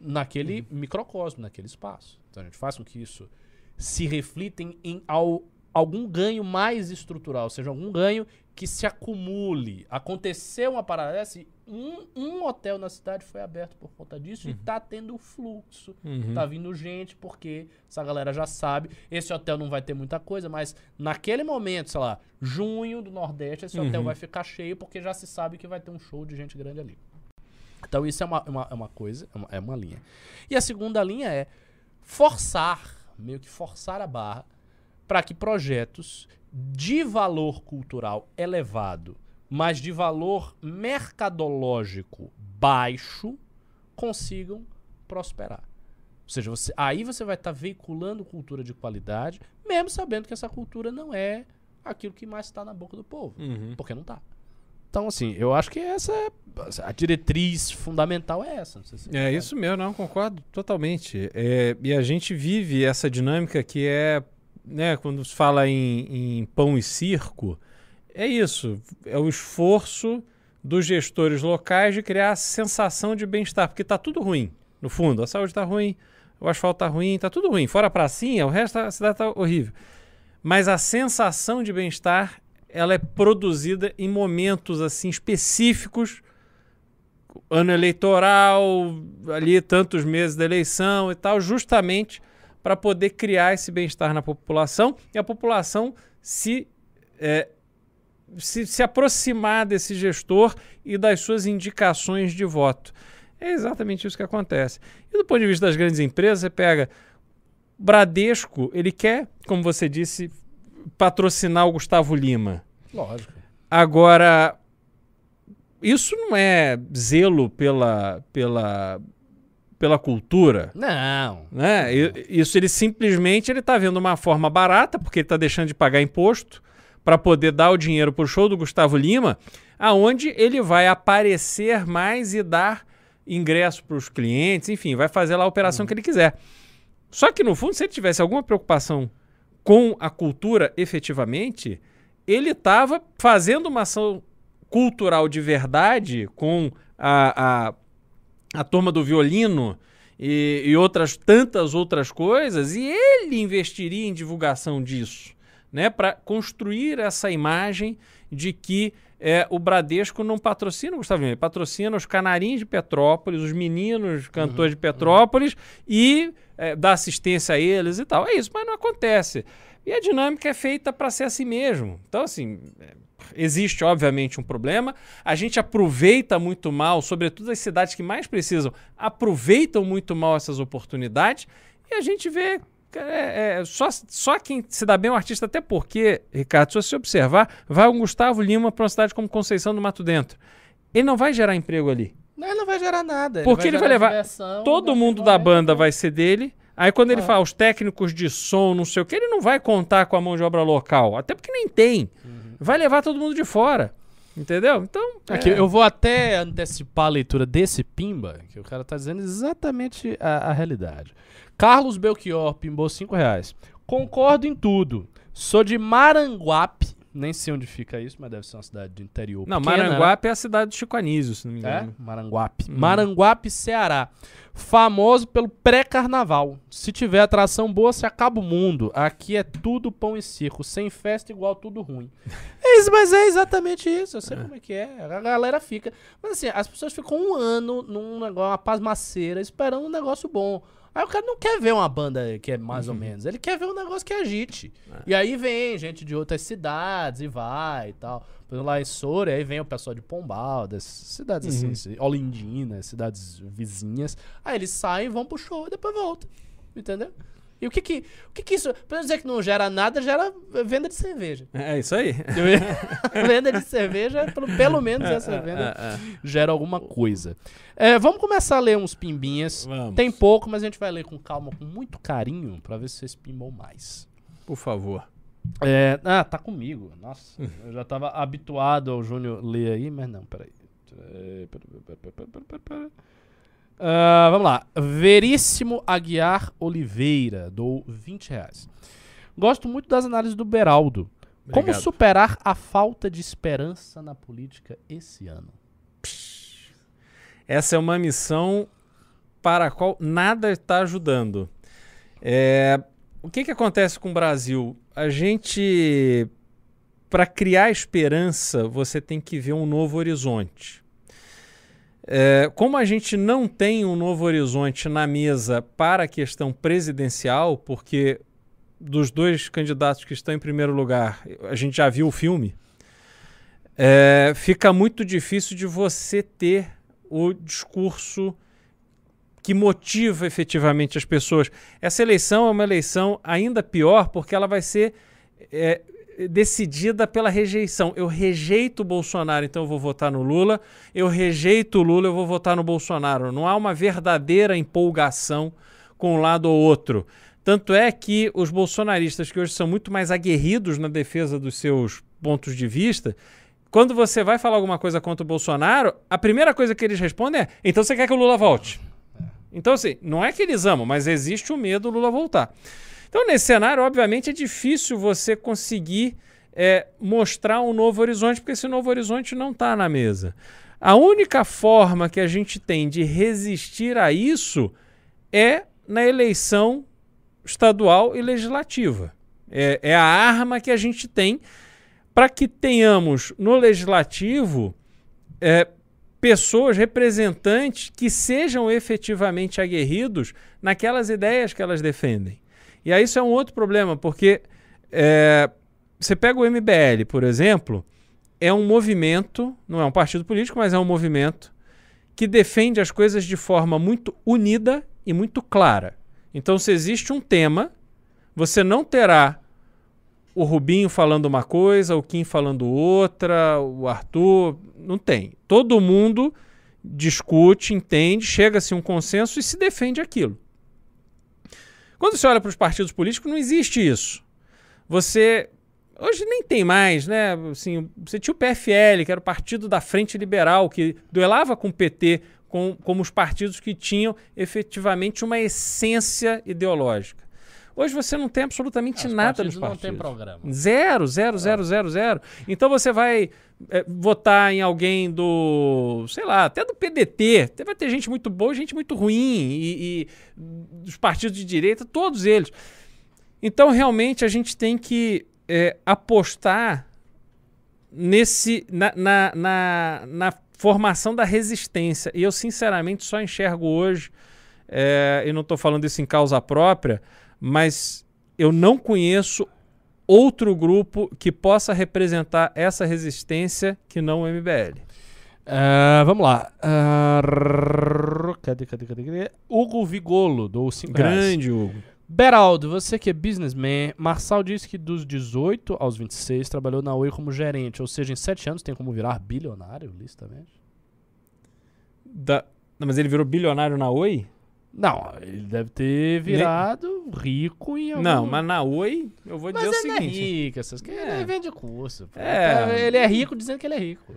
naquele microcosmo, naquele espaço. Então a gente faz com que isso se reflita em, em ao- algum ganho mais estrutural, ou seja, algum ganho que se acumule. Aconteceu uma parada dessa e um, um hotel na cidade foi aberto por conta disso e tá tendo fluxo. Uhum. Tá vindo gente, porque essa galera já sabe. Esse hotel não vai ter muita coisa, mas naquele momento, sei lá, junho do Nordeste, esse hotel Uhum. vai ficar cheio porque já se sabe que vai ter um show de gente grande ali. Então isso é uma, uma, é uma coisa, é uma, é uma linha. E a segunda linha é forçar, meio que forçar a barra, para que projetos de valor cultural elevado, mas de valor mercadológico baixo, consigam prosperar. Ou seja, você- aí você vai estar veiculando cultura de qualidade, mesmo sabendo que essa cultura não é aquilo que mais está na boca do povo. Uhum. Porque não tá. Então, assim, eu acho que essa é a diretriz fundamental é essa. Se É isso mesmo, não, concordo totalmente. É, e a gente vive essa dinâmica que é, né, quando se fala em, em pão e circo, é isso, é o esforço dos gestores locais de criar a sensação de bem-estar, porque tá tudo ruim, no fundo, a saúde tá ruim, o asfalto tá ruim, tá tudo ruim, fora a pracinha, o resto da cidade tá horrível. Mas a sensação de bem-estar, ela é produzida em momentos assim específicos. Ano eleitoral, ali tantos meses da eleição e tal, justamente para poder criar esse bem-estar na população. E a população se, é, se, se aproximar desse gestor e das suas indicações de voto. É exatamente isso que acontece. E do ponto de vista das grandes empresas, você pega Bradesco, ele quer, como você disse, patrocinar o Gustavo Lima. Lógico. Agora, isso não é zelo pela, pela, pela cultura, Não. né? I- Isso ele simplesmente ele está vendo uma forma barata, porque ele está deixando de pagar imposto para poder dar o dinheiro para o show do Gustavo Lima, aonde ele vai aparecer mais e dar ingresso para os clientes, enfim, vai fazer lá a operação que ele quiser. Só que no fundo, se ele tivesse alguma preocupação com a cultura efetivamente, ele estava fazendo uma ação cultural de verdade com a, a, a turma do violino e, e outras tantas outras coisas, e ele investiria em divulgação disso, né, para construir essa imagem de que é, o Bradesco não patrocina o Gustavo Lima, ele patrocina os canarinhos de Petrópolis, os meninos cantores de Petrópolis e é, dá assistência a eles e tal. É isso, mas não acontece. E a dinâmica é feita para ser assim mesmo. Então, assim, é, existe obviamente um problema. A gente aproveita muito mal, sobretudo as cidades que mais precisam, aproveitam muito mal essas oportunidades e a gente vê. É, é, só, só quem se dá bem é um artista, até porque, Ricardo, se você observar, vai um Gustavo Lima para uma cidade como Conceição do Mato Dentro. Ele não vai gerar emprego ali. Não, ele não vai gerar nada. Porque ele vai gerar levar- diversão, Todo vai mundo da banda vai ser dele. Aí quando ele Ah. fala os técnicos de som, não sei o que, ele não vai contar com a mão de obra local. Até porque nem tem. Vai levar todo mundo de fora. Entendeu? Então. Aqui, é. eu vou até antecipar a leitura desse Pimba, que o cara tá dizendo exatamente a, a realidade. Carlos Belchior pimbou 5 reais. Concordo em tudo. Sou de Maranguape. Nem sei onde fica isso, mas deve ser uma cidade do interior. Não, pequena, né? Maranguape é a cidade do Chico Anísio, se não me É? engano. Maranguape. Uhum. Maranguape, Ceará. Famoso pelo pré-carnaval. Se tiver atração boa, se acaba o mundo. Aqui é tudo pão e circo. Sem festa, igual tudo ruim. É isso, mas é exatamente isso. Eu sei como é que é. A galera fica. Mas assim, as pessoas ficam um ano num negócio, uma pasmaceira, esperando um negócio bom. Aí o cara não quer ver uma banda que é mais ou menos. Ele quer ver um negócio que agite. E aí vem gente de outras cidades e vai e tal. Por exemplo, lá em Soura, aí vem o pessoal de Pombal, dessas cidades assim, assim, Olindina, cidades vizinhas. Aí eles saem, vão pro show e depois voltam. Entendeu? E o que que, o que, que isso. Pra não dizer que não gera nada, gera venda de cerveja. É isso aí. venda de cerveja, pelo, pelo menos essa venda É, é. gera alguma coisa. É, vamos começar a ler uns pimbinhas. Vamos. Tem pouco, mas a gente vai ler com calma, com muito carinho, pra ver se vocês pimbam mais. Por favor. É, ah, tá comigo. Nossa, eu já tava habituado ao Júnior ler aí, mas não, peraí. É, pera, pera, pera, pera, Ah, vamos lá. Veríssimo Aguiar Oliveira, dou 20 reais. Gosto muito das análises do Beraldo. Como Obrigado. superar a falta de esperança na política esse ano? Essa é uma missão para a qual nada está ajudando. É, o que, que acontece com o Brasil? A gente, para criar esperança, você tem que ver um novo horizonte. É, como a gente não tem um novo horizonte na mesa para a questão presidencial, porque dos dois candidatos que estão em primeiro lugar, a gente já viu o filme, é, fica muito difícil de você ter o discurso que motiva efetivamente as pessoas. Essa eleição é uma eleição ainda pior porque ela vai ser é, decidida pela rejeição. Eu rejeito o Bolsonaro, então eu vou votar no Lula. Eu rejeito o Lula, eu vou votar no Bolsonaro. Não há uma verdadeira empolgação com um lado ou outro. Tanto é que os bolsonaristas, que hoje são muito mais aguerridos na defesa dos seus pontos de vista, quando você vai falar alguma coisa contra o Bolsonaro, a primeira coisa que eles respondem é: então você quer que o Lula volte? Então, assim, não é que eles amam, mas existe o medo do Lula voltar. Então, nesse cenário, obviamente, é difícil você conseguir é, mostrar um novo horizonte, porque esse novo horizonte não está na mesa. A única forma que a gente tem de resistir a isso é na eleição estadual e legislativa. É, é a arma que a gente tem para que tenhamos no legislativo é, pessoas, representantes que sejam efetivamente aguerridos naquelas ideias que elas defendem. E aí isso é um outro problema, porque é, você pega o MBL, por exemplo, é um movimento, não é um partido político, mas é um movimento que defende as coisas de forma muito unida e muito clara. Então, se existe um tema, você não terá o Rubinho falando uma coisa, o Kim falando outra, o Arthur. Não tem. Todo mundo discute, entende, chega-se a um consenso e se defende aquilo. Quando você olha para os partidos políticos, não existe isso. Você. Hoje nem tem mais, né? Assim, você tinha o PFL, que era o Partido da Frente Liberal, que duelava com o PT com, como os partidos que tinham efetivamente uma essência ideológica. Hoje você não tem absolutamente Os nada nos partidos partidos. não tem programa. Zero, zero, zero, zero, zero. Então você vai é, votar em alguém do, sei lá, até do PDT. Vai ter gente muito boa e gente muito ruim. E, e dos partidos de direita, todos eles. Então realmente a gente tem que é, apostar nesse na, na, na, na formação da resistência. E eu, sinceramente, só enxergo hoje, é, e não estou falando isso em causa própria, mas eu não conheço outro grupo que possa representar essa resistência que não o MBL. Ah, vamos lá. Ah, cadê, cadê, cadê, cadê? Hugo Vigolo, do 5 Grande, Hugo. Beraldo, você que é businessman, Marçal disse que dos 18 aos 26 trabalhou na Oi como gerente, ou seja, em 7 anos tem como virar bilionário, listamente? Da... Não, mas ele virou bilionário na Oi? Não, ele deve ter virado rico em algum... Não, mas na Oi, eu vou Mas dizer o ele é seguinte. rico, essas coisas. É. Ele vende curso. pô. É. Ele é rico dizendo que ele é rico.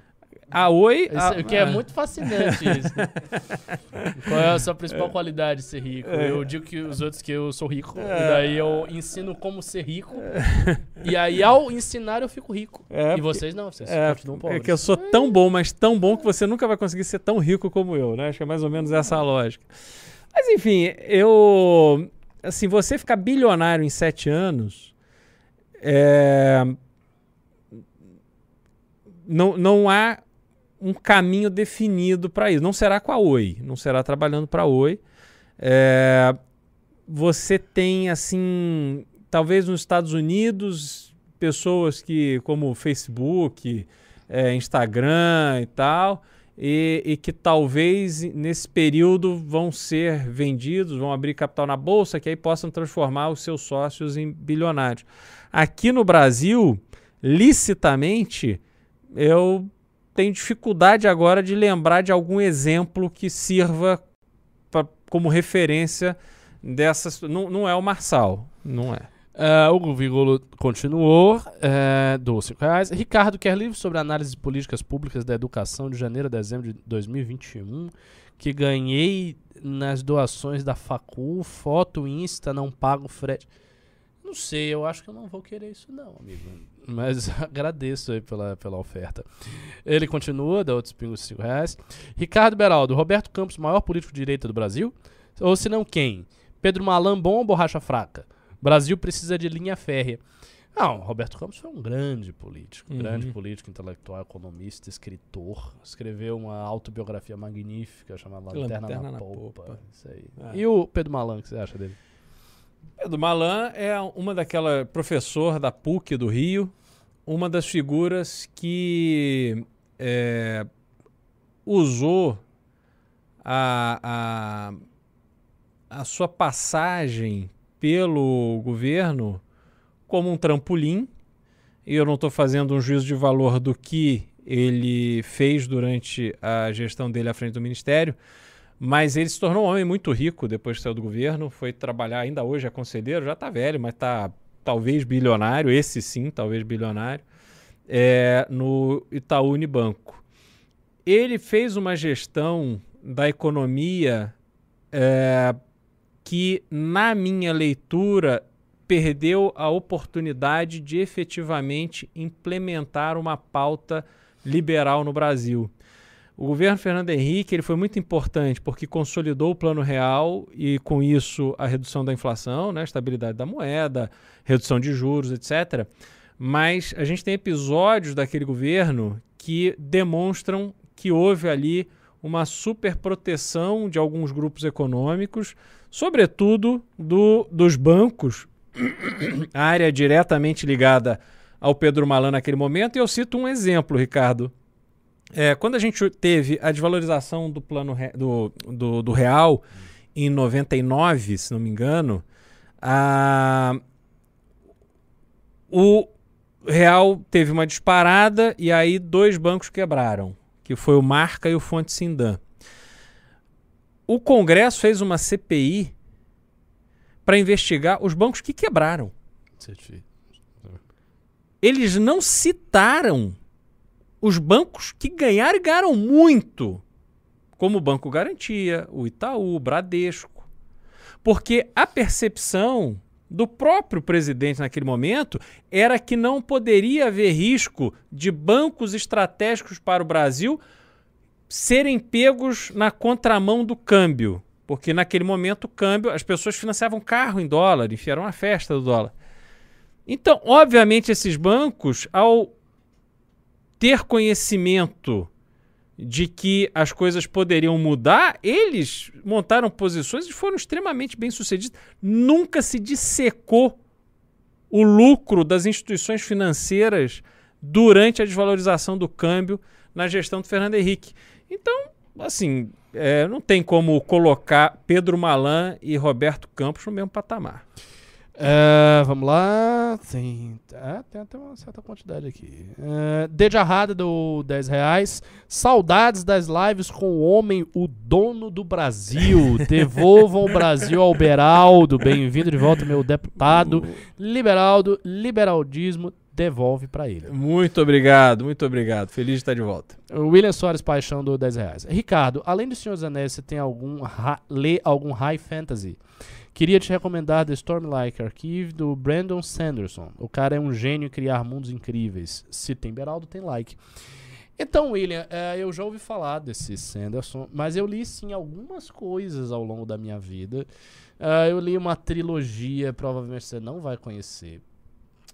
A Oi. Isso- a- o que é muito fascinante isso. Qual é a sua principal qualidade de ser rico? É. Eu digo que os outros que eu sou rico, e daí eu ensino como ser rico. E aí ao ensinar eu fico rico. É, e vocês não, vocês É, continuam pobres. é que eu sou tão bom, mas tão bom que você nunca vai conseguir ser tão rico como eu, né? Acho que é mais ou menos essa a lógica. Mas enfim, eu. Assim, você ficar bilionário em sete anos. É, não, não há um caminho definido para isso. Não será com a Oi, não será trabalhando para a Oi. É, você tem, assim, talvez nos Estados Unidos, pessoas que, como Facebook, é, Instagram e tal, e, e que talvez nesse período vão ser vendidos, vão abrir capital na bolsa, que aí possam transformar os seus sócios em bilionários. Aqui no Brasil, licitamente, eu tenho dificuldade agora de lembrar de algum exemplo que sirva pra- como referência dessas. Não, não é o Marçal, não é. Uh, o Vigolo continuou, uh, do 5 reais. Ricardo quer livro sobre análise de políticas públicas da educação de janeiro a dezembro de 2021, que ganhei nas doações da Facul, foto, Insta, não pago frete. Não sei, eu acho que eu não vou querer isso não, amigo. Mas agradeço aí pela, pela oferta. Ele continua, dá outros pingos de 5 reais. Ricardo Beraldo, Roberto Campos, maior político de direita do Brasil? Ou se não, quem? Pedro Malan, bom ou borracha fraca? Brasil precisa de linha férrea. Não, Roberto Campos foi um grande político, uhum. grande político, intelectual, economista, escritor. Escreveu uma autobiografia magnífica chamada Lanterna, Lanterna na, na Polpa. Polpa. Isso aí. É. E o Pedro Malan, o que você acha dele? Pedro Malan é uma daquela professor da PUC do Rio, uma das figuras que é, usou a, a, a sua passagem pelo governo como um trampolim. E eu não estou fazendo um juízo de valor do que ele fez durante a gestão dele à frente do ministério, mas ele se tornou um homem muito rico depois que saiu do governo, foi trabalhar, ainda hoje é conselheiro, já está velho, mas está talvez bilionário, esse sim, talvez bilionário, é, no Itaú Unibanco. Ele fez uma gestão da economia é, que, na minha leitura, perdeu a oportunidade de efetivamente implementar uma pauta liberal no Brasil. O governo Fernando Henrique ele foi muito importante porque consolidou o plano real e, com isso, a redução da inflação, né, estabilidade da moeda, redução de juros, etc. Mas a gente tem episódios daquele governo que demonstram que houve ali uma superproteção de alguns grupos econômicos, sobretudo do, dos bancos, área diretamente ligada ao Pedro Malan naquele momento. E eu cito um exemplo, Ricardo. É, quando a gente teve a desvalorização do plano do, do, do, real em 99, se não me engano, a, o real teve uma disparada e aí dois bancos quebraram que foi o Marca e o Fonte Sindan. O Congresso fez uma CPI para investigar os bancos que quebraram. Eles não citaram os bancos que ganharam e ganharam muito, como o Banco Garantia, o Itaú, o Bradesco. Porque a percepção do próprio presidente naquele momento era que não poderia haver risco de bancos estratégicos para o Brasil serem pegos na contramão do câmbio. Porque naquele momento o câmbio, as pessoas financiavam carro em dólar, enfiaram a festa do dólar. Então, obviamente, esses bancos, ao ter conhecimento de que as coisas poderiam mudar, eles montaram posições e foram extremamente bem sucedidos. Nunca se dissecou o lucro das instituições financeiras durante a desvalorização do câmbio na gestão do Fernando Henrique. Então, assim, é, não tem como colocar Pedro Malan e Roberto Campos no mesmo patamar. Uh, vamos lá. Tem, é, tem até uma certa quantidade aqui. Uh, de Arrada do 10 reais. Saudades das lives com o homem, o dono do Brasil. Devolvam o Brasil ao Beraldo. Bem-vindo de volta, meu deputado. Liberaldo, liberaldismo, devolve para ele. Muito obrigado, muito obrigado. Feliz de estar de volta. William Soares Paixão do 10 reais. Ricardo, além do Senhor dos Anéis, você tem algum lê algum high fantasy? Queria te recomendar The Stormlight Archive do Brandon Sanderson. O cara é um gênio em criar mundos incríveis. Se tem Beraldo, tem like. Então, William, uh, eu já ouvi falar desse Sanderson, mas eu li sim algumas coisas ao longo da minha vida. Uh, eu li uma trilogia, provavelmente você não vai conhecer.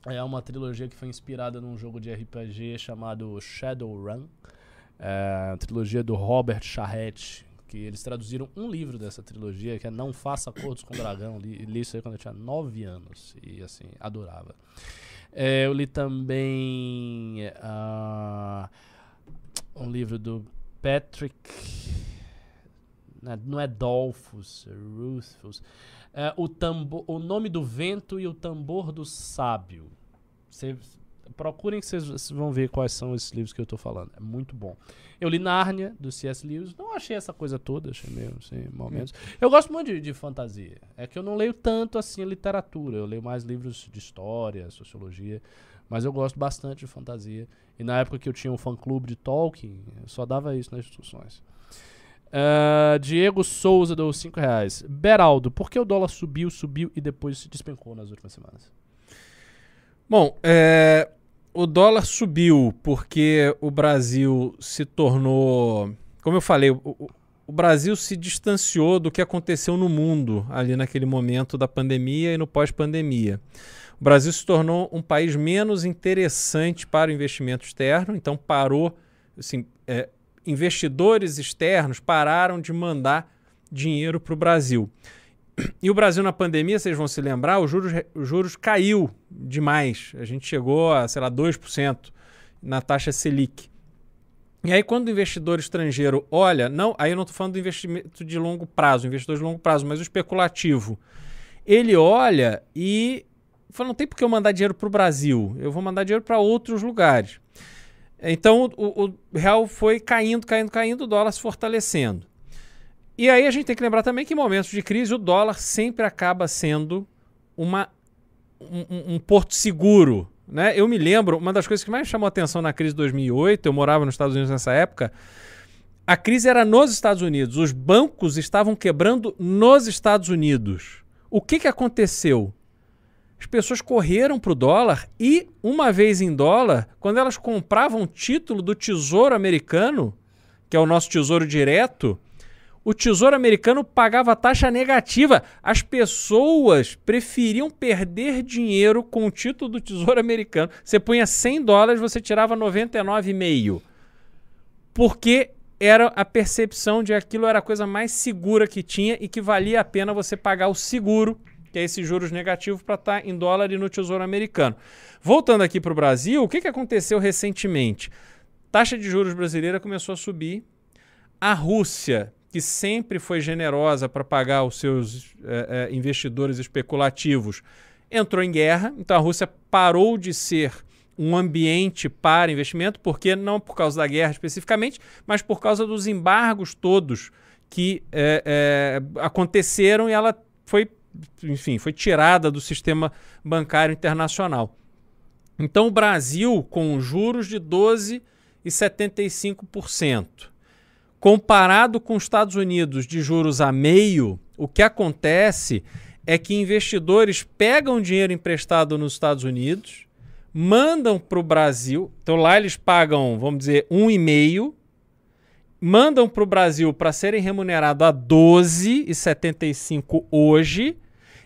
É uma trilogia que foi inspirada num jogo de RPG chamado Shadowrun. É, trilogia do Robert Charrette, que eles traduziram um livro dessa trilogia, que é Não Faça Acordos com o Dragão. Li, li isso aí quando eu tinha 9 anos e, assim, adorava. É, eu li também uh, um livro do Patrick... Né, não é Dolphus, é Ruthfus. É, o, tambor, o nome do vento e o tambor do sábio. Você Procurem que vocês vão ver quais são esses livros que eu tô falando. É muito bom. Eu li Nárnia, do C.S. Lewis. Não achei essa coisa toda, achei meio assim, momentos. Eu gosto muito de, de, fantasia. É que eu não leio tanto assim literatura. Eu leio mais livros de história, sociologia. Mas eu gosto bastante de fantasia. E na época que eu tinha um fã-clube de Tolkien, eu só dava isso nas instruções. Uh, Diego Souza deu 5 reais. Beraldo, por que o dólar subiu, subiu e depois se despencou nas últimas semanas? Bom, é, o dólar subiu porque o Brasil se tornou. Como eu falei, o, o Brasil se distanciou do que aconteceu no mundo ali naquele momento da pandemia e no pós-pandemia. O Brasil se tornou um país menos interessante para o investimento externo, então parou, assim, é, investidores externos pararam de mandar dinheiro para o Brasil. E o Brasil na pandemia, vocês vão se lembrar, os juros, os juros caiu demais. A gente chegou a, sei lá, 2% na taxa Selic. E aí, quando o investidor estrangeiro olha, não, aí eu não estou falando do investimento de longo prazo, investidor de longo prazo, mas o especulativo. Ele olha e fala: não tem por que eu mandar dinheiro para o Brasil, eu vou mandar dinheiro para outros lugares. Então o, o, real foi caindo, caindo, caindo, o dólar se fortalecendo. E aí a gente tem que lembrar também que em momentos de crise o dólar sempre acaba sendo uma, um, um porto seguro. Né? Eu me lembro, uma das coisas que mais chamou atenção na crise de 2008, eu morava nos Estados Unidos nessa época, a crise era nos Estados Unidos, os bancos estavam quebrando nos Estados Unidos. O que, que aconteceu? As pessoas correram para o dólar e, uma vez em dólar, quando elas compravam título do Tesouro Americano, que é o nosso Tesouro Direto, o Tesouro Americano pagava taxa negativa. As pessoas preferiam perder dinheiro com o título do Tesouro Americano. Você punha 100 dólares, você tirava 99,5. Porque era a percepção de que aquilo era a coisa mais segura que tinha e que valia a pena você pagar o seguro, que é esses juros negativos, para estar tá em dólar e no Tesouro Americano. Voltando aqui para o Brasil, o que, que aconteceu recentemente? Taxa de juros brasileira começou a subir. A Rússia que sempre foi generosa para pagar os seus é, é, investidores especulativos, entrou em guerra. Então a Rússia parou de ser um ambiente para investimento, porque não por causa da guerra especificamente, mas por causa dos embargos todos que é, aconteceram e ela foi, enfim, foi tirada do sistema bancário internacional. Então o Brasil, com juros de 12,75%, Comparado com os Estados Unidos de juros a meio, o que acontece é que investidores pegam dinheiro emprestado nos Estados Unidos, mandam para o Brasil, então lá eles pagam, vamos dizer, 1,5, mandam para o Brasil para serem remunerados a 12,75 hoje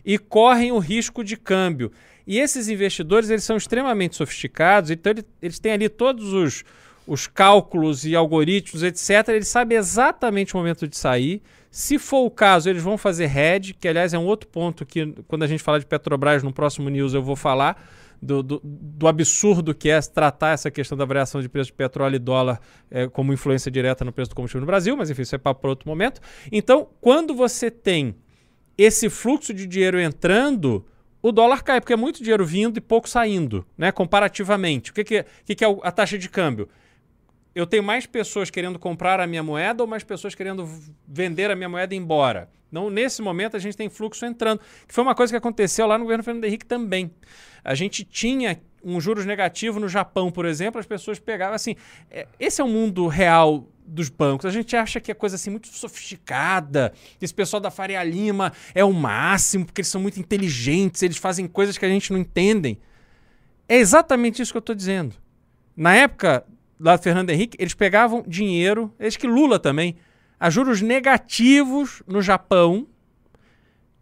e correm o risco de câmbio. E esses investidores eles são extremamente sofisticados, então eles têm ali todos os os cálculos e algoritmos, etc., ele sabe exatamente o momento de sair. Se for o caso, eles vão fazer hedge, que aliás é um outro ponto que, quando a gente falar de Petrobras no próximo news, eu vou falar do, do, do absurdo que é tratar essa questão da variação de preço de petróleo e dólar é, como influência direta no preço do combustível no Brasil, mas enfim, isso é para outro momento. Então, quando você tem esse fluxo de dinheiro entrando, o dólar cai, porque é muito dinheiro vindo e pouco saindo, né? Comparativamente. O que, que, que, que é a taxa de câmbio? Eu tenho mais pessoas querendo comprar a minha moeda ou mais pessoas querendo vender a minha moeda e ir embora? Não, nesse momento a gente tem fluxo entrando, que foi uma coisa que aconteceu lá no governo Fernando Henrique também. A gente tinha um juros negativo no Japão, por exemplo, as pessoas pegavam assim, é, esse é o mundo real dos bancos. A gente acha que é coisa assim muito sofisticada. Esse pessoal da Faria Lima é o máximo, porque eles são muito inteligentes, eles fazem coisas que a gente não entendem. É exatamente isso que eu estou dizendo. Na época lá do Fernando Henrique, eles pegavam dinheiro, eles que Lula também, a juros negativos no Japão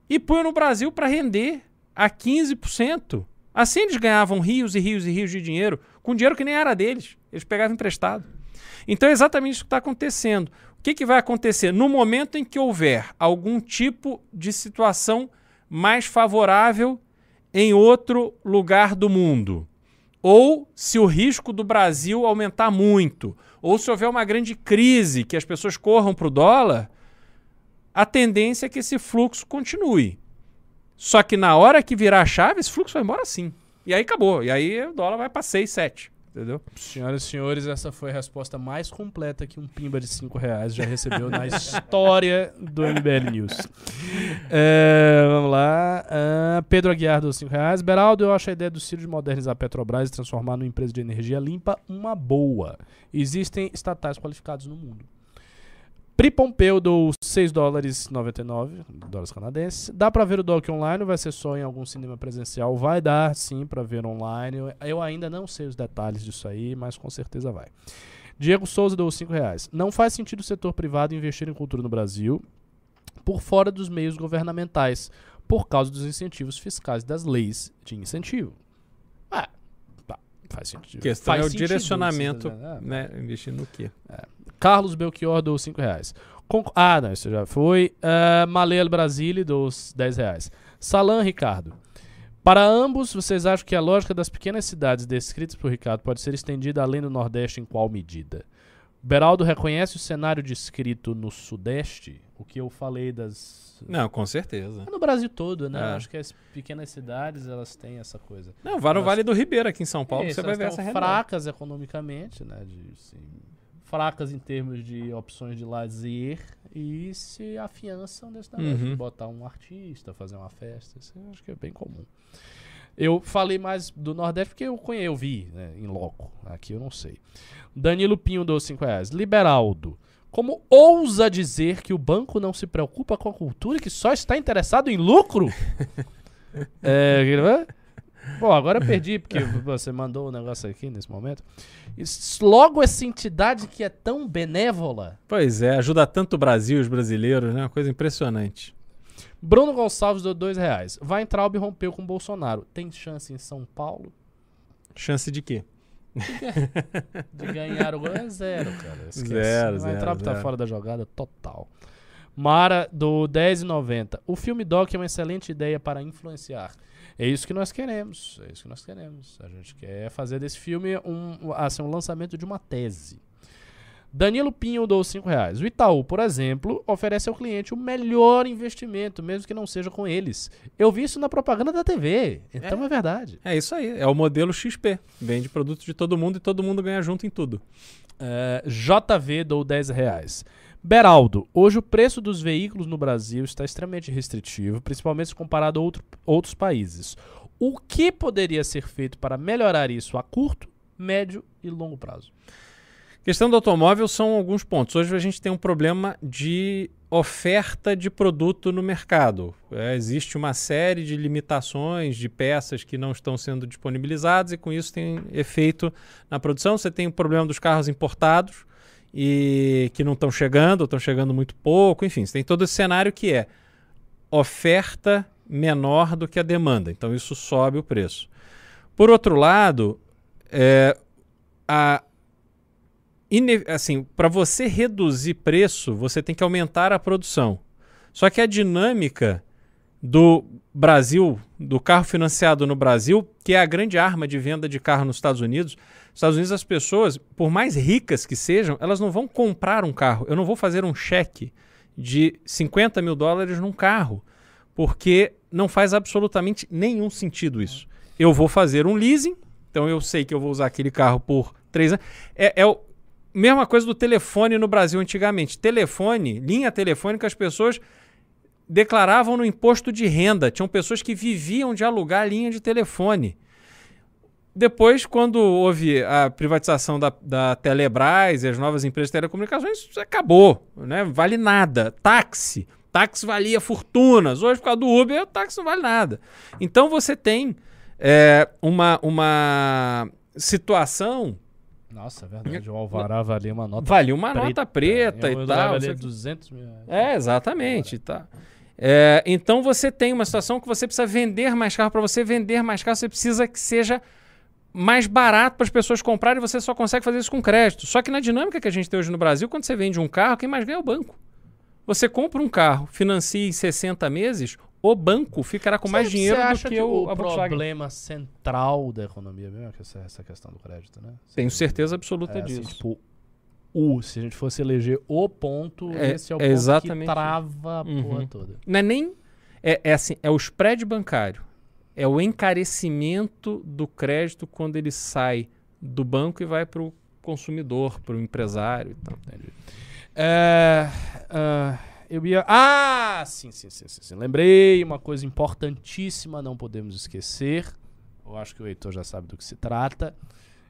e punham no Brasil para render a 15%. Assim eles ganhavam rios e rios e rios de dinheiro, com dinheiro que nem era deles. Eles pegavam emprestado. Então é exatamente isso que está acontecendo. O que, que vai acontecer? No momento em que houver algum tipo de situação mais favorável em outro lugar do mundo, ou se o risco do Brasil aumentar muito, ou se houver uma grande crise que as pessoas corram para o dólar, a tendência é que esse fluxo continue. Só que na hora que virar a chave, esse fluxo vai embora sim. E aí acabou. E aí o dólar vai para 6, 7. Entendeu? Senhoras e senhores, essa foi a resposta mais completa que um pimba de 5 reais já recebeu na história do MBL News. É, vamos lá. Ah, Pedro Aguiar dos 5 reais. Beraldo, eu acho a ideia do Ciro de modernizar a Petrobras e transformar numa empresa de energia limpa uma boa. Existem estatais qualificados no mundo. Pri Pompeu dou 6 dólares 99 dólares canadenses. Dá pra ver o doc online, vai ser só em algum cinema presencial. Vai dar sim pra ver online. Eu- ainda não sei os detalhes disso aí, mas com certeza vai. Diego Souza deu 5 reais. Não faz sentido o setor privado investir em cultura no Brasil por fora dos meios governamentais, por causa dos incentivos fiscais das leis de incentivo. Ah, tá, faz sentido. A questão Faz é o sentido, direcionamento, tá né? Investir no quê? Carlos Belchior dou 5 reais. Conc- ah, não, isso já foi. Uh, Malelo Brasile dou 10 reais. Salam Ricardo. Para ambos, vocês acham que a lógica das pequenas cidades descritas por Ricardo pode ser estendida além do Nordeste em qual medida? Beraldo reconhece o cenário descrito no Sudeste? O que eu falei das. Não, com certeza. É no Brasil todo, né? É. Acho que as pequenas cidades elas têm essa coisa. Não, vá no Elas- Vale do Ribeira, aqui em São Paulo, Isso, você vai ver essa realidade. fracas economicamente, né? De, assim, fracas em termos de opções de lazer e se afiançam nesse negócio Uhum. de botar um artista, fazer uma festa. Isso eu acho que é bem comum. Eu falei mais do Nordeste porque eu conheço, eu vi, né, em loco. Aqui eu não sei. Danilo Pinho dou 5 reais. Liberaldo. Como ousa dizer que o banco não se preocupa com a cultura e que só está interessado em lucro? é, Bom, agora eu perdi, porque você mandou o negócio aqui nesse momento. Logo essa entidade que é tão benévola. Pois é, ajuda tanto o Brasil e os brasileiros, né? Uma coisa impressionante. Bruno Gonçalves deu dois reais. Weintraub rompeu com Bolsonaro. Tem chance em São Paulo Chance de quê? de ganhar o gol? É zero, cara. Esquece. Zero, zero, Weintraub tá zero. fora da jogada total. Mara do 10,90. O filme Doc é uma excelente ideia para influenciar. É isso que nós queremos. É isso que nós queremos. A gente quer fazer desse filme um, assim, um lançamento de uma tese. Danilo Pinho dou 5 reais. O Itaú, por exemplo, oferece ao cliente o melhor investimento, mesmo que não seja com eles. Eu vi isso na propaganda da TV. Então é, verdade. É isso aí, é o modelo XP. Vende produtos de todo mundo e todo mundo ganha junto em tudo. É, JV dou 10 reais. Beraldo, hoje o preço dos veículos no Brasil está extremamente restritivo, principalmente comparado a outro- outros países. O que poderia ser feito para melhorar isso a curto, médio e longo prazo? Questão do automóvel são alguns pontos. Hoje a gente tem um problema de oferta de produto no mercado. É, existe uma série de limitações de peças que não estão sendo disponibilizadas e com isso tem efeito na produção. Você tem o problema dos carros importados e que não estão chegando, estão chegando muito pouco. Enfim, você tem todo esse cenário que é oferta menor do que a demanda. Então isso sobe o preço. Por outro lado, é, a, assim, para você reduzir preço, você tem que aumentar a produção. Só que a dinâmica do Brasil, do carro financiado no Brasil, que é a grande arma de venda de carro nos Estados Unidos, nos Estados Unidos as pessoas, por mais ricas que sejam, elas não vão comprar um carro. Eu não vou fazer um cheque de 50 mil dólares num carro, porque não faz absolutamente nenhum sentido isso. Eu vou fazer um leasing, então eu sei que eu vou usar aquele carro por três anos. É, é o mesma coisa do telefone no Brasil antigamente. Telefone, linha telefônica, as pessoas declaravam no imposto de renda. Tinham pessoas que viviam de alugar linha de telefone. Depois, quando houve a privatização da, da Telebrás e as novas empresas de telecomunicações, isso acabou. Né? Vale nada. Táxi. Táxi valia fortunas. Hoje, por causa do Uber, o táxi não vale nada. Então, você tem é, uma, uma situação. Nossa, é verdade. O Alvará valia uma nota Valia uma preta. nota preta Eu e valia tal. você- 200 mil reais. é, exatamente. Tá. É, então você tem uma situação que você precisa vender mais carro. Para você vender mais carro, você precisa que seja mais barato para as pessoas comprarem e você só consegue fazer isso com crédito. Só que na dinâmica que a gente tem hoje no Brasil, quando você vende um carro, quem mais ganha é o banco. Você compra um carro, financia em 60 meses, o banco ficará com mais Cê- dinheiro do acha que, o, o problema central da economia mesmo é que essa, essa questão do crédito, né? Tenho certeza absoluta É, assim, disso. tipo, o, se a gente fosse eleger o ponto, É- esse é o é ponto que trava a Uhum. porra toda. Não é nem. É, é assim, é o spread bancário. É o encarecimento do crédito quando ele sai do banco e vai para o consumidor, para o empresário. Então. É, ah, eu ia. Ah, sim, sim, sim, sim, sim. Lembrei uma coisa importantíssima, não podemos esquecer. Eu acho que o Heitor já sabe do que se trata.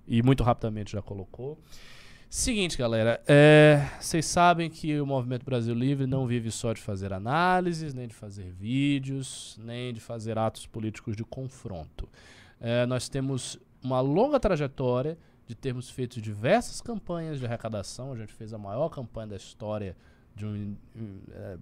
E muito rapidamente já colocou. Seguinte, galera, é, vocês sabem que o Movimento Brasil Livre não vive só de fazer análises, nem de fazer vídeos, nem de fazer atos políticos de confronto. É, nós temos uma longa trajetória de termos feito diversas campanhas de arrecadação. A gente fez a maior campanha da história de um. é,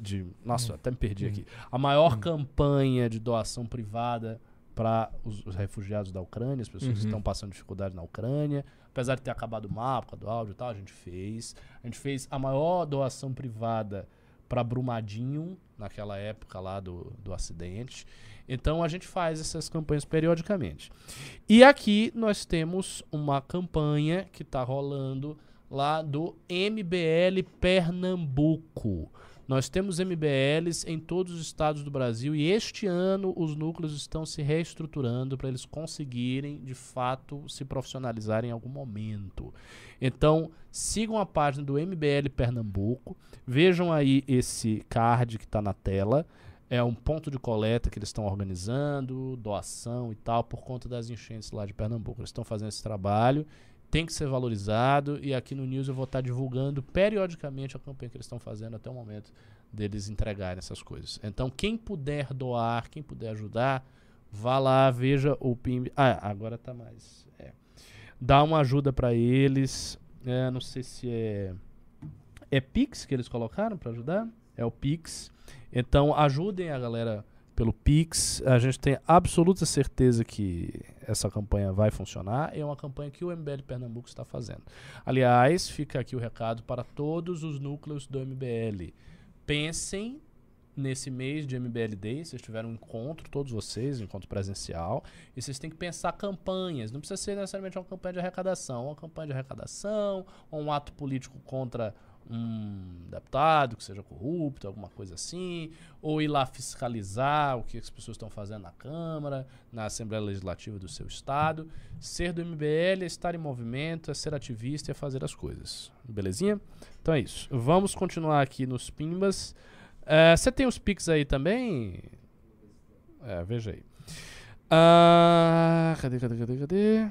de, nossa, até me perdi aqui. A maior campanha de doação privada para os, os refugiados da Ucrânia, as pessoas que Uhum. estão passando dificuldade na Ucrânia. Apesar de ter acabado o mapa do áudio e tal, a gente fez. A gente fez a maior doação privada para Brumadinho, naquela época lá do, do acidente. Então a gente faz essas campanhas periodicamente. E aqui nós temos uma campanha que está rolando lá do MBL Pernambuco. Nós temos MBLs em todos os estados do Brasil e este ano os núcleos estão se reestruturando para eles conseguirem, de fato, se profissionalizar em algum momento. Então, sigam a página do MBL Pernambuco, vejam aí esse card que está na tela. É um ponto de coleta que eles estão organizando, doação e tal, por conta das enchentes lá de Pernambuco. Eles estão fazendo esse trabalho, tem que ser valorizado e aqui no News eu vou estar divulgando periodicamente a campanha que eles estão fazendo até o momento deles entregarem essas coisas. Então, quem puder doar, quem puder ajudar, vá lá, veja o PIM. Ah, agora tá mais. É. Dá uma ajuda para eles. É, não sei se é. É Pix que eles colocaram para ajudar? É o Pix. Então, ajudem a galera pelo Pix. A gente tem absoluta certeza que essa campanha vai funcionar. É uma campanha que o MBL Pernambuco está fazendo. Aliás, fica aqui o recado para todos os núcleos do MBL. Pensem nesse mês de MBL Day, vocês tiveram um encontro, todos vocês, um encontro presencial, e vocês têm que pensar campanhas. Não precisa ser necessariamente uma campanha de arrecadação, uma campanha de arrecadação, ou um ato político contra um deputado que seja corrupto, alguma coisa assim, ou ir lá fiscalizar o que as pessoas estão fazendo na Câmara, na Assembleia Legislativa do seu estado. Ser do MBL é estar em movimento, é ser ativista e é fazer as coisas. Belezinha? Então é isso. Vamos continuar aqui nos Pimbas. É, Você tem os Pix aí também? É, veja aí. Ah, cadê, cadê, cadê, cadê?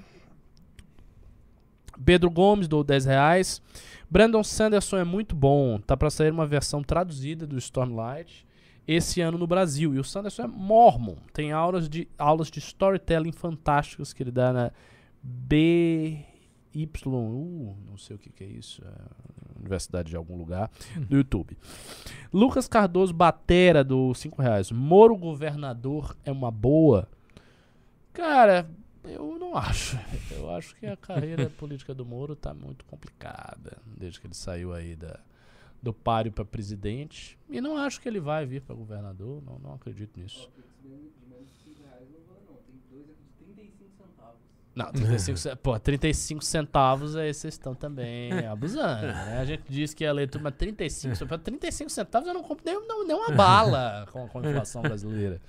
Pedro Gomes dou 10 reais. Brandon Sanderson é muito bom. Tá pra sair uma versão traduzida do Stormlight esse ano no Brasil. E o Sanderson é mormon. Tem aulas de, aulas de storytelling fantásticas que ele dá na BYU, não sei o que, que é isso, é universidade de algum lugar, do YouTube. Lucas Cardoso Batera do 5 reais. Moro governador é uma boa? Cara, eu não acho. Eu acho que a carreira política do Moro tá muito complicada desde que ele saiu aí da, do páreo para presidente. E não acho que ele vai vir para governador. Não, não acredito nisso. Não, 35, ce- pô, 35 centavos aí vocês estão também abusando, né? A gente diz que a leitura, mas 35, ce- pra 35 centavos eu não compro nem, não, nem uma bala com, com a inflação brasileira.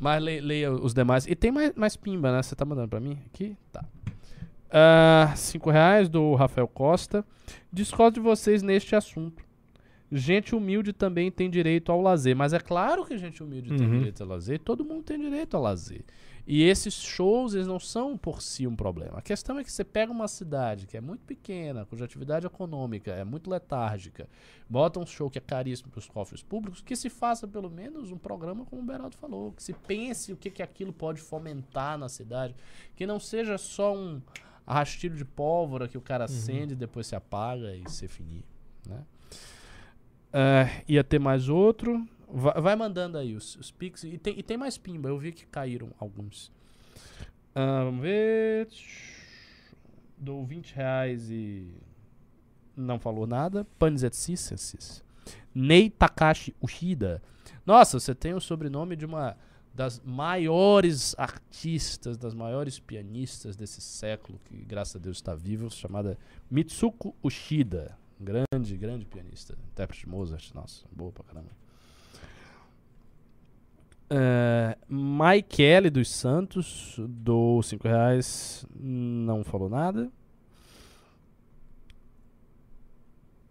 Mas le- leia os demais. E tem mais, mais pimba, né? Você tá mandando pra mim aqui? Tá. Ah, cinco reais do Rafael Costa. Discordo de vocês neste assunto. Gente humilde também tem direito ao lazer. Mas é claro que gente humilde tem Uhum. direito ao lazer. Todo mundo tem direito ao lazer. E esses shows, eles não são por si um problema. A questão é que você pega uma cidade que é muito pequena, cuja atividade econômica é muito letárgica, bota um show que é caríssimo para os cofres públicos, que se faça pelo menos um programa como o Beraldo falou, que se pense o que, que aquilo pode fomentar na cidade, que não seja só um rastilho de pólvora que o cara acende e depois se apaga e se finir, né? É, ia ter mais outro. Vai, vai mandando aí os, os pics. E tem, e tem mais pimba. Eu vi que caíram alguns. Ah, vamos ver. Dou 20 reais e. Não falou nada. Panzetsis. Ney Takashi Ushida. Nossa, você tem o sobrenome de uma das maiores artistas, das maiores pianistas desse século, que graças a Deus está vivo, chamada Mitsuko Ushida. Grande, grande pianista. Intérprete de Mozart. Nossa, boa pra caramba. É, Maikele dos Santos, do 5 reais, não falou nada.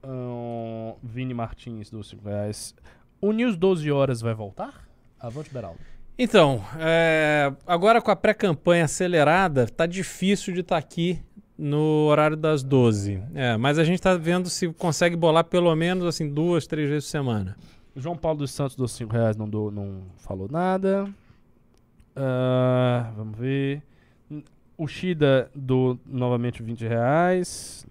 Ahn, Vini Martins, do 5 reais. O News 12 horas vai voltar? Avante, Beraldo. Então, é, agora com a pré-campanha acelerada, tá difícil de estar aqui no horário das 12. É, mas a gente tá vendo se consegue bolar pelo menos assim duas, três vezes por semana. João Paulo dos Santos, dos 5 reais, não, do, não falou nada. Ah, vamos ver. O Shida, do novamente 20 reais.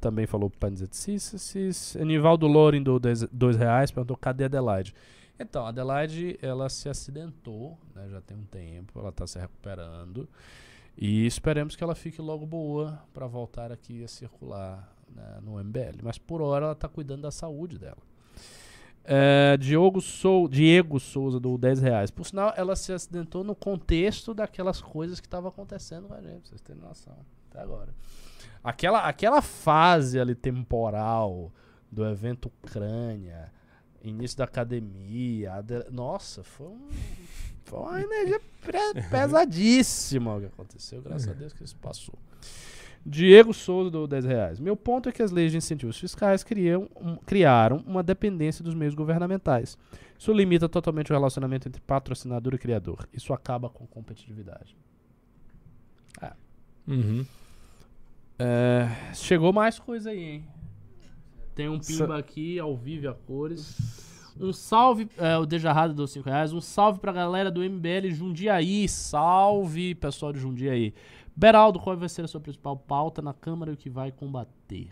Também falou pães et sísseis. Enivaldo Loren, do 2 reais, perguntou cadê Adelaide. Então, Adelaide, ela se acidentou, né, já tem um tempo, ela está se recuperando. E esperemos que ela fique logo boa para voltar aqui a circular né, no MBL. Mas por hora ela está cuidando da saúde dela. É, Diogo Sou, Diego Souza do 10 reais. Por sinal, ela se acidentou no contexto daquelas coisas que estavam acontecendo com a gente, pra vocês terem noção. Até agora. Aquela, aquela fase ali temporal do evento Ucrânia, início da academia. ade- Nossa, foi, um, foi uma energia pesadíssima o que aconteceu. Graças a Deus que isso passou. Diego Souza do 10 reais. Meu ponto é que as leis de incentivos fiscais criam, um- criaram uma dependência dos meios governamentais. Isso limita totalmente o relacionamento entre patrocinador e criador. Isso acaba com competitividade. Uhum. É, chegou mais coisa aí, hein? Tem um pimba aqui, ao vivo a cores. Um salve, é, o Dejarrado dos 5 reais. Um salve pra galera do MBL Jundiaí. Salve, pessoal de Jundiaí. Beraldo, qual vai ser a sua principal pauta na Câmara e o que vai combater?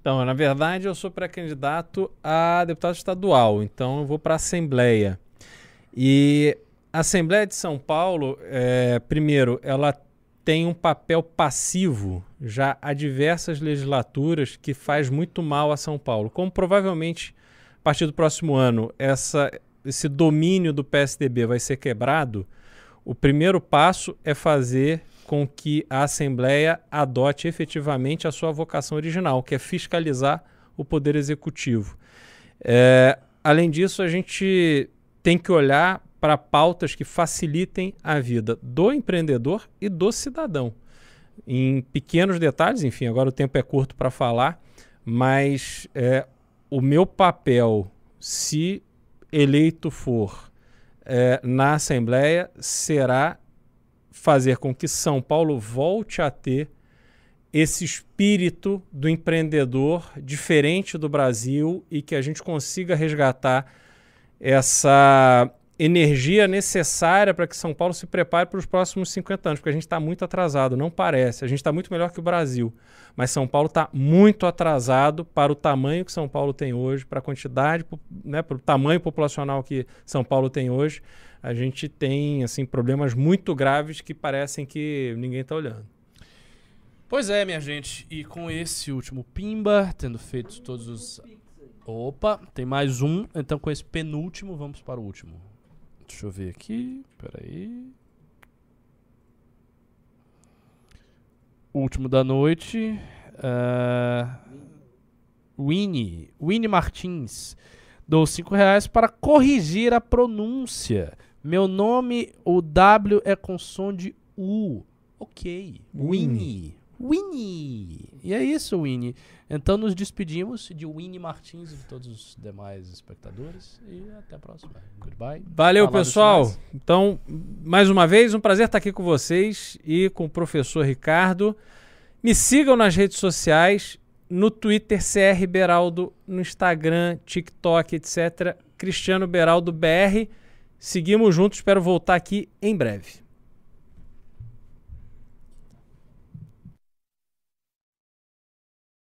Então, na verdade, eu sou pré-candidato a deputado estadual, então eu vou para a Assembleia. E a Assembleia de São Paulo, é, primeiro, ela tem um papel passivo já há diversas legislaturas que faz muito mal a São Paulo. Como provavelmente, partir do próximo ano, essa, esse domínio do PSDB vai ser quebrado, o primeiro passo é fazer com que a Assembleia adote efetivamente a sua vocação original, que é fiscalizar o Poder Executivo. É, além disso, a gente tem que olhar para pautas que facilitem a vida do empreendedor e do cidadão. Em pequenos detalhes, enfim, agora o tempo é curto para falar, mas é, o meu papel, se eleito for é, na Assembleia, será fazer com que São Paulo volte a ter esse espírito do empreendedor diferente do Brasil e que a gente consiga resgatar essa energia necessária para que São Paulo se prepare para os próximos 50 anos, porque a gente está muito atrasado, não parece. A gente está muito melhor que o Brasil, mas São Paulo está muito atrasado para o tamanho que São Paulo tem hoje, para a quantidade, né, para o tamanho populacional que São Paulo tem hoje. A gente tem assim problemas muito graves que parecem que ninguém está olhando. Pois é, minha gente. E com esse último pimba, tendo feito todos os. Opa, tem mais um. Então, com esse penúltimo, vamos para o último. Deixa eu ver aqui. Peraí. Último da noite. ah, Winnie. Winnie Martins. Dou 5 reais para corrigir a pronúncia. Meu nome, o W é com som de U. Ok. Winnie. Winnie. E é isso, Winnie. Então nos despedimos de Winnie Martins e de todos os demais espectadores. E até a próxima. Goodbye. Valeu, pessoal. Então, mais uma vez, um prazer estar aqui com vocês e com o professor Ricardo. Me sigam nas redes sociais, no Twitter CR Beraldo, no Instagram, TikTok, etc. Cristiano Beraldo BR. Seguimos juntos, espero voltar aqui em breve.